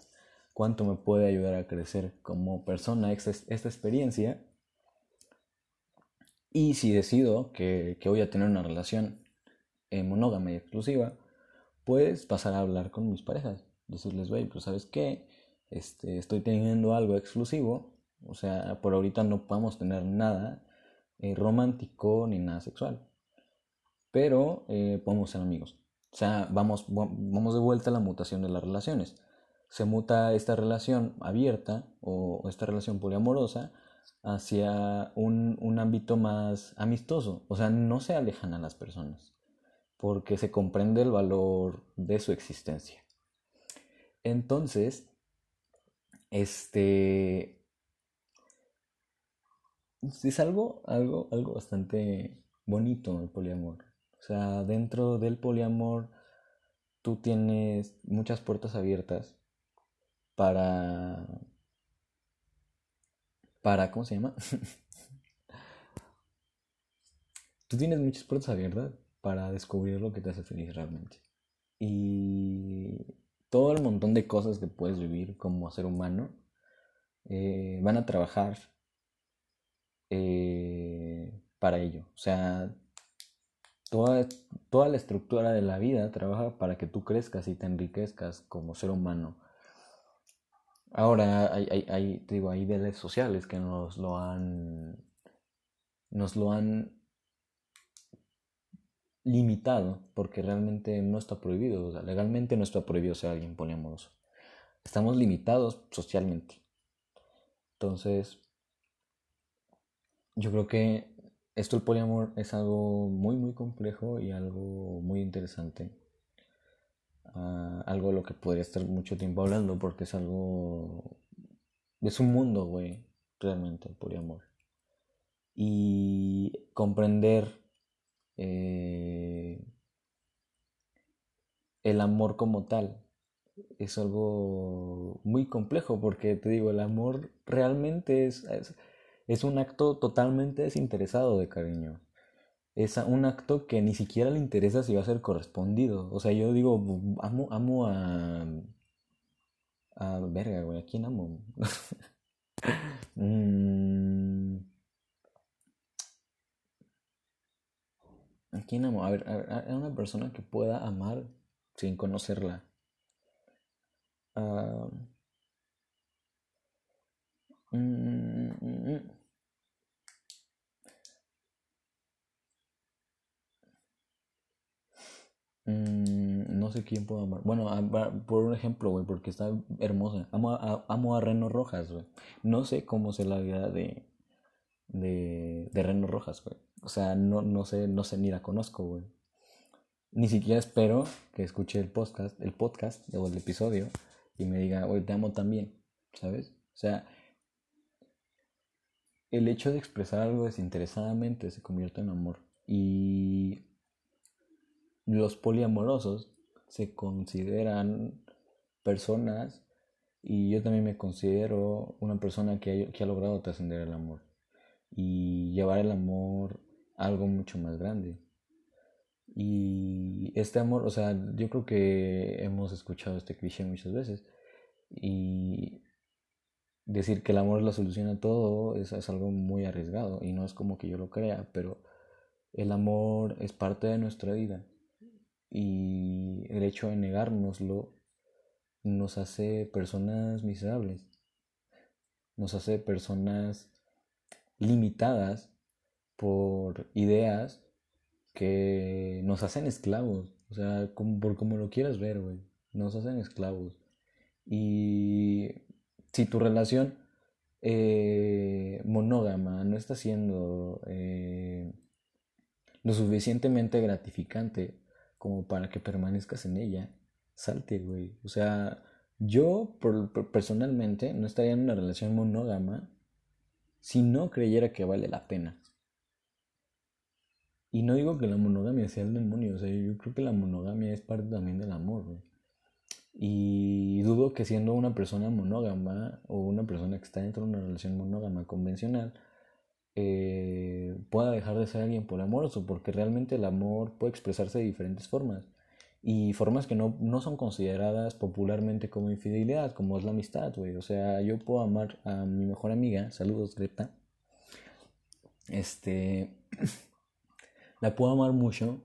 cuánto me puede ayudar a crecer como persona esta, esta experiencia Y si decido que, que voy a tener una relación eh, monógama y exclusiva, pues pasar a hablar con mis parejas. Decirles, güey, pues sabes qué, este, estoy teniendo algo exclusivo, o sea, por ahorita no podemos tener nada eh, romántico ni nada sexual, pero eh, podemos ser amigos. O sea, vamos, vamos de vuelta a la mutación de las relaciones. Se muta esta relación abierta o, esta relación poliamorosa hacia un, un, ámbito más amistoso. O sea, no se alejan a las personas porque se comprende el valor de su existencia. Entonces, este es algo, algo, algo bastante bonito el poliamor. O sea, dentro del poliamor tú tienes muchas puertas abiertas para para ¿cómo se llama? (laughs) tú tienes muchas puertas abiertas para descubrir lo que te hace feliz realmente. Y todo el montón de cosas que puedes vivir como ser humano eh, van a trabajar eh, para ello. O sea, toda, toda la estructura de la vida trabaja para que tú crezcas y te enriquezcas como ser humano. Ahora hay, hay, digo, hay sociales que nos lo han nos lo han limitado porque realmente no está prohibido, legalmente no está prohibido ser alguien poliamoroso. Estamos limitados socialmente. Entonces, yo creo que esto el poliamor es algo muy muy complejo y algo muy interesante. Uh, algo de lo que podría estar mucho tiempo hablando porque es algo es un mundo, güey, realmente el poliamor. Y comprender eh, el amor como tal es algo muy complejo porque te digo, el amor realmente es, es, un acto totalmente desinteresado de cariño. Es un acto que ni siquiera le interesa si va a ser correspondido. O sea, yo digo, amo, amo a... A verga, güey, ¿a quién amo? (laughs) mm, ¿A quién amo? A ver, a, una persona que pueda amar sin conocerla. Uh, no sé quién puedo amar. Bueno, por un ejemplo, güey, porque está hermosa. Amo a, amo a Reno Rojas, güey. No sé cómo se la vida de, de, de Reno Rojas, güey. O sea, no, no sé, no sé, ni la conozco, güey. Ni siquiera espero que escuche el podcast, el podcast o el episodio y me diga, oye, te amo también, ¿sabes? O sea, el hecho de expresar algo desinteresadamente se convierte en amor. Y los poliamorosos se consideran personas y yo también me considero una persona que que ha logrado trascender el amor y llevar el amor a algo mucho más grande. Y este amor, o sea, yo creo que hemos escuchado este cliché muchas veces y decir que el amor es la solución a todo es, es algo muy arriesgado y no es como que yo lo crea, pero el amor es parte de nuestra vida y el hecho de negárnoslo nos hace personas miserables, nos hace personas limitadas por ideas que nos hacen esclavos. O sea, por como lo quieras ver, güey. Nos hacen esclavos. Y si tu relación eh, monógama no está siendo eh, lo suficientemente gratificante como para que permanezcas en ella, salte, güey. O sea, yo personalmente no estaría en una relación monógama si no creyera que vale la pena. Y no digo que la monogamia sea el demonio, o sea, yo creo que la monogamia es parte también del amor, Y dudo que siendo una persona monógama o una persona que está dentro de una relación monógama convencional eh, pueda dejar de ser alguien por amoroso, porque realmente el amor puede expresarse de diferentes formas y formas que no, no, son consideradas popularmente como infidelidad, como es la amistad, güey. O sea, yo puedo amar a mi mejor amiga, saludos Greta, este, (clears throat) la puedo amar mucho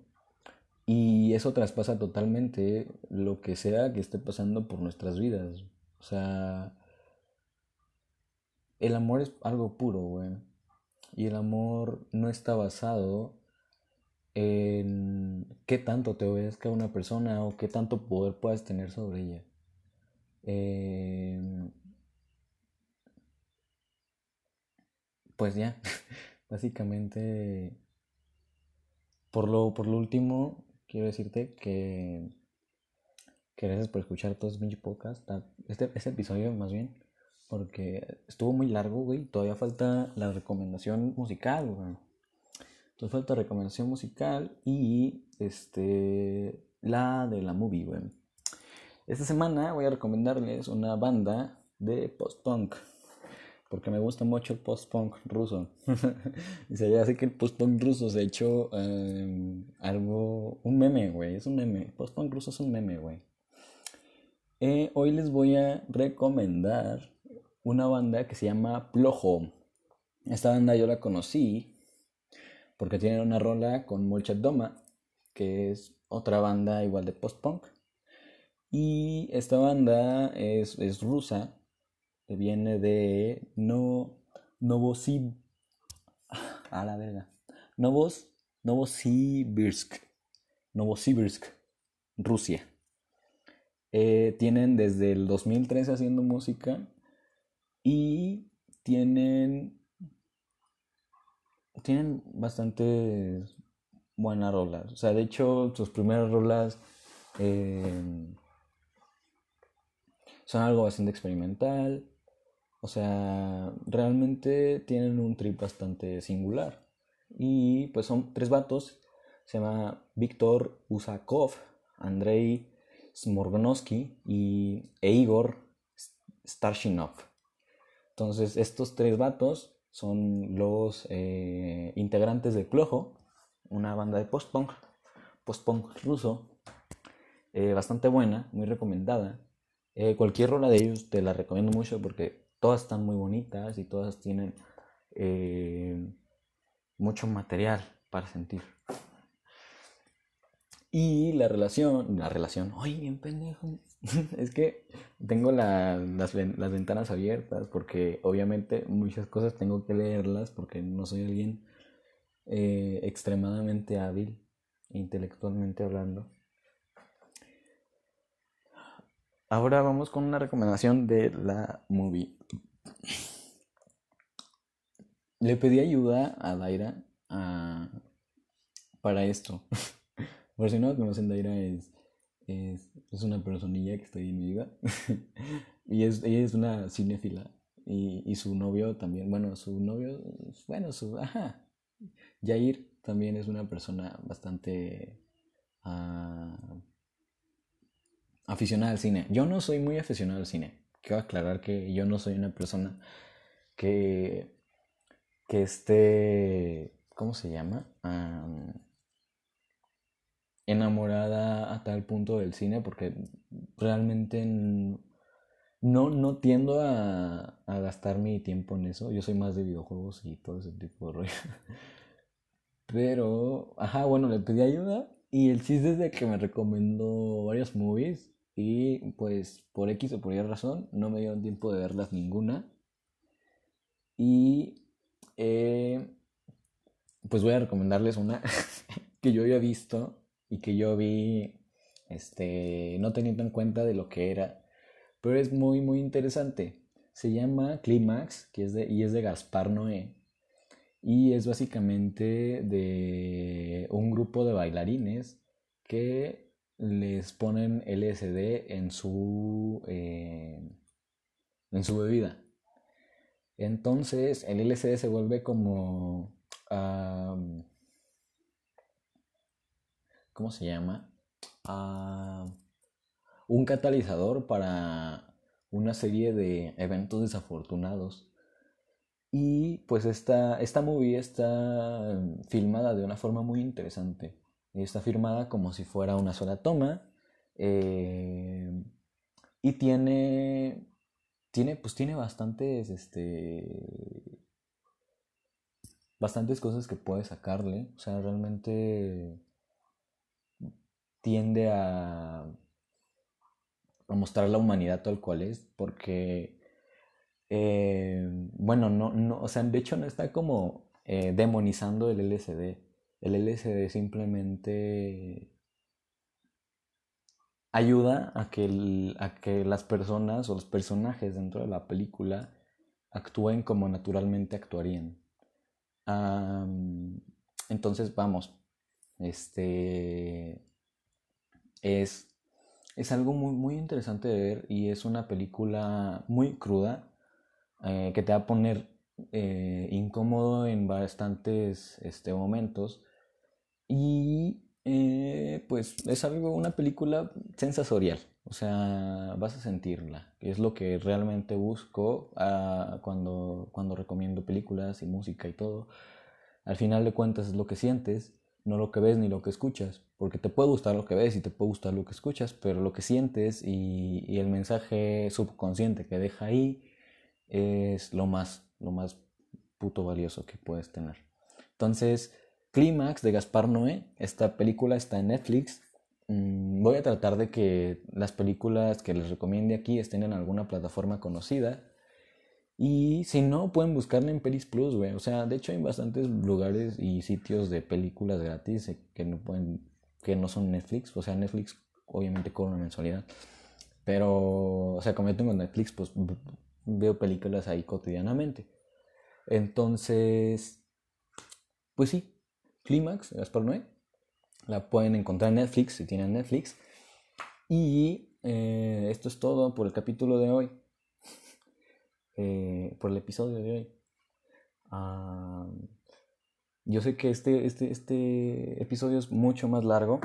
y eso traspasa totalmente lo que sea que esté pasando por nuestras vidas. O sea, el amor es algo puro, güey. Y el amor no está basado en qué tanto te obedezca una persona o qué tanto poder puedas tener sobre ella. Eh, pues ya, (laughs) básicamente, por lo, por lo último, quiero decirte que, que gracias por escuchar todos mis podcasts, este, este episodio más bien, porque estuvo muy largo, güey, todavía falta la recomendación musical, güey. Todavía falta recomendación musical y este la de la movie, güey. Esta semana voy a recomendarles una banda de post-punk porque me gusta mucho el post-punk ruso. (laughs) y se así que el post-punk ruso se ha hecho em, algo, un meme, güey, es un meme. Post-punk ruso es un meme, güey. Eh, hoy les voy a recomendar una banda que se llama Plojo. Esta banda yo la conocí porque tiene una rola con Molchat Doma, que es otra banda igual de post-punk. Y esta banda es, es rusa viene de no, Novosib, (laughs) a la verga, Novos, Novosibirsk, Novosibirsk, Rusia. Eh, tienen desde el 2013 haciendo música y tienen tienen bastante buenas rolas. O sea, de hecho, sus primeras rolas eh, son algo bastante experimental. O sea, realmente tienen un trip bastante singular. Y pues son tres vatos. Se llama Víctor Usakov, Andrei Smorgonovsky y e Igor Starshinov. Entonces, estos tres vatos son los eh, integrantes de Clojo, una banda de post-punk, post-punk ruso, eh, bastante buena, muy recomendada. Eh, cualquier rola de ellos te la recomiendo mucho porque todas están muy bonitas y todas tienen mucho material para sentir. Y la relación, la relación, ay, bien pendejo. (laughs) es que tengo las, las, ventanas abiertas porque obviamente muchas cosas tengo que leerlas porque no soy alguien eh, extremadamente hábil intelectualmente hablando. Ahora vamos con una recomendación de la movie. Le pedí ayuda a Daira para esto. (laughs) Por si no conocen, Daira es, es, una personilla que está en mi vida. (laughs) y es, ella es una cinéfila. Y, y, su novio también, bueno, su novio, bueno, su, ajá. Jair también es una persona bastante... Uh, aficionada al cine. Yo no soy muy aficionado al cine. Quiero aclarar que yo no soy una persona que, que esté, ¿cómo se llama? Enamorada a tal punto del cine porque realmente no, no tiendo a, a, gastar mi tiempo en eso. Yo soy más de videojuegos y todo ese tipo de (laughs) rollo. Pero, ajá, bueno, le pedí ayuda y el chiste es de que me recomendó varios movies y pues por X o por Y razón no me dieron tiempo de verlas ninguna. Y eh, pues voy a recomendarles una (laughs) que yo había visto y que yo vi este, no teniendo en cuenta de lo que era. Pero es muy muy interesante. Se llama Climax que es de, y es de Gaspar Noé. Y es básicamente de un grupo de bailarines que les ponen LSD en su, eh, en su bebida. Entonces el LSD se vuelve como... ¿Cómo se llama? un catalizador para una serie de eventos desafortunados. Y pues esta, esta movie está filmada de una forma muy interesante. Está firmada como si fuera una sola toma. Eh, y tiene. Tiene, pues tiene bastantes. Este. bastantes cosas que puede sacarle. O sea, realmente tiende a, a mostrar la humanidad tal cual es, porque, eh, bueno, no, no, o sea, de hecho no está como eh, demonizando el LSD. El LSD simplemente ayuda a que, a que las personas o los personajes dentro de la película actúen como naturalmente actuarían. entonces, vamos, este es, es algo muy, muy interesante de ver y es una película muy cruda eh, que te va a poner eh, incómodo en bastantes este, momentos. Y eh, pues es algo, una película sensorial, o sea, vas a sentirla, es lo que realmente busco ah, cuando, cuando recomiendo películas y música y todo. Al final de cuentas es lo que sientes, no lo que ves ni lo que escuchas, porque te puede gustar lo que ves y te puede gustar lo que escuchas, pero lo que sientes y, el mensaje subconsciente que deja ahí es lo más, lo más puto valioso que puedes tener. Entonces, Clímax de Gaspar Noé. Esta película está en Netflix. Mm, voy a tratar de que las películas que les recomiende aquí estén en alguna plataforma conocida. Y si no, pueden buscarla en Pelis Plus, güey. O sea, de hecho hay bastantes lugares y sitios de películas gratis que no pueden, que no son Netflix. O sea, Netflix obviamente cobra una mensualidad. Pero, o sea, como yo tengo Netflix, pues veo películas ahí cotidianamente. Entonces, pues sí, Clímax, Gaspar Noé. La pueden encontrar en Netflix si tienen Netflix. Y eh, esto es todo por el capítulo de hoy. Eh, por el episodio de hoy. Ah, yo sé que este, este, este episodio es mucho más largo.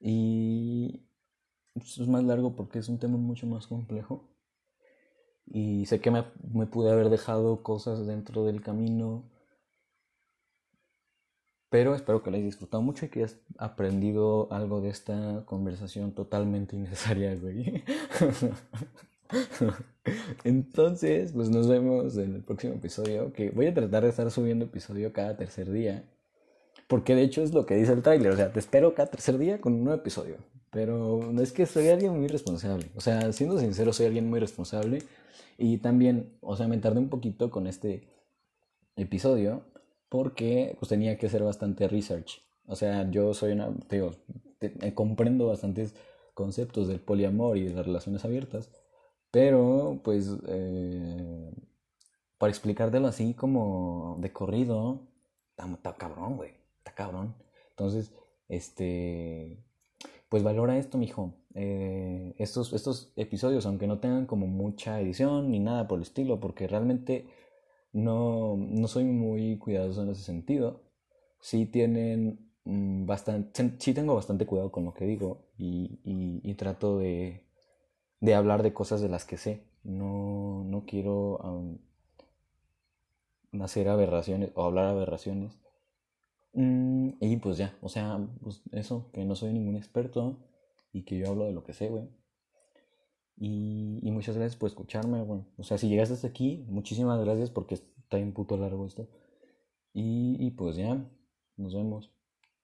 Y es más largo porque es un tema mucho más complejo. Y sé que me, me pude haber dejado cosas dentro del camino pero espero que lo hayas disfrutado mucho y que hayas aprendido algo de esta conversación totalmente innecesaria, güey. (laughs) (laughs) Entonces, pues nos vemos en el próximo episodio, que voy a tratar de estar subiendo episodio cada tercer día. Porque de hecho es lo que dice el tráiler, o sea, te espero cada tercer día con un nuevo episodio. Pero es que soy alguien muy responsable. O sea, siendo sincero, soy alguien muy responsable. Y también, o sea, me tardé un poquito con este episodio porque pues tenía que hacer bastante research. O sea, yo soy una, digo, eh, comprendo bastantes conceptos del poliamor y de las relaciones abiertas, pero pues eh, para explicártelo así como de corrido, está, cabrón, güey, está cabrón. Entonces, este, pues valora esto, mijo. Eh, estos, estos episodios, aunque no tengan como mucha edición ni nada por el estilo, porque realmente no, no soy muy cuidadoso en ese sentido. Sí tienen mm, bastante, sí tengo bastante cuidado con lo que digo y, y, trato de, de, hablar de cosas de las que sé. No, no quiero hacer aberraciones o hablar aberraciones. Mm, y pues ya, o sea, pues eso, que no soy ningún experto y que yo hablo de lo que sé, güey. Y, y, muchas gracias por escucharme, bueno. O sea, si llegaste hasta aquí, muchísimas gracias porque está bien puto largo esto. Y, y pues ya, nos vemos.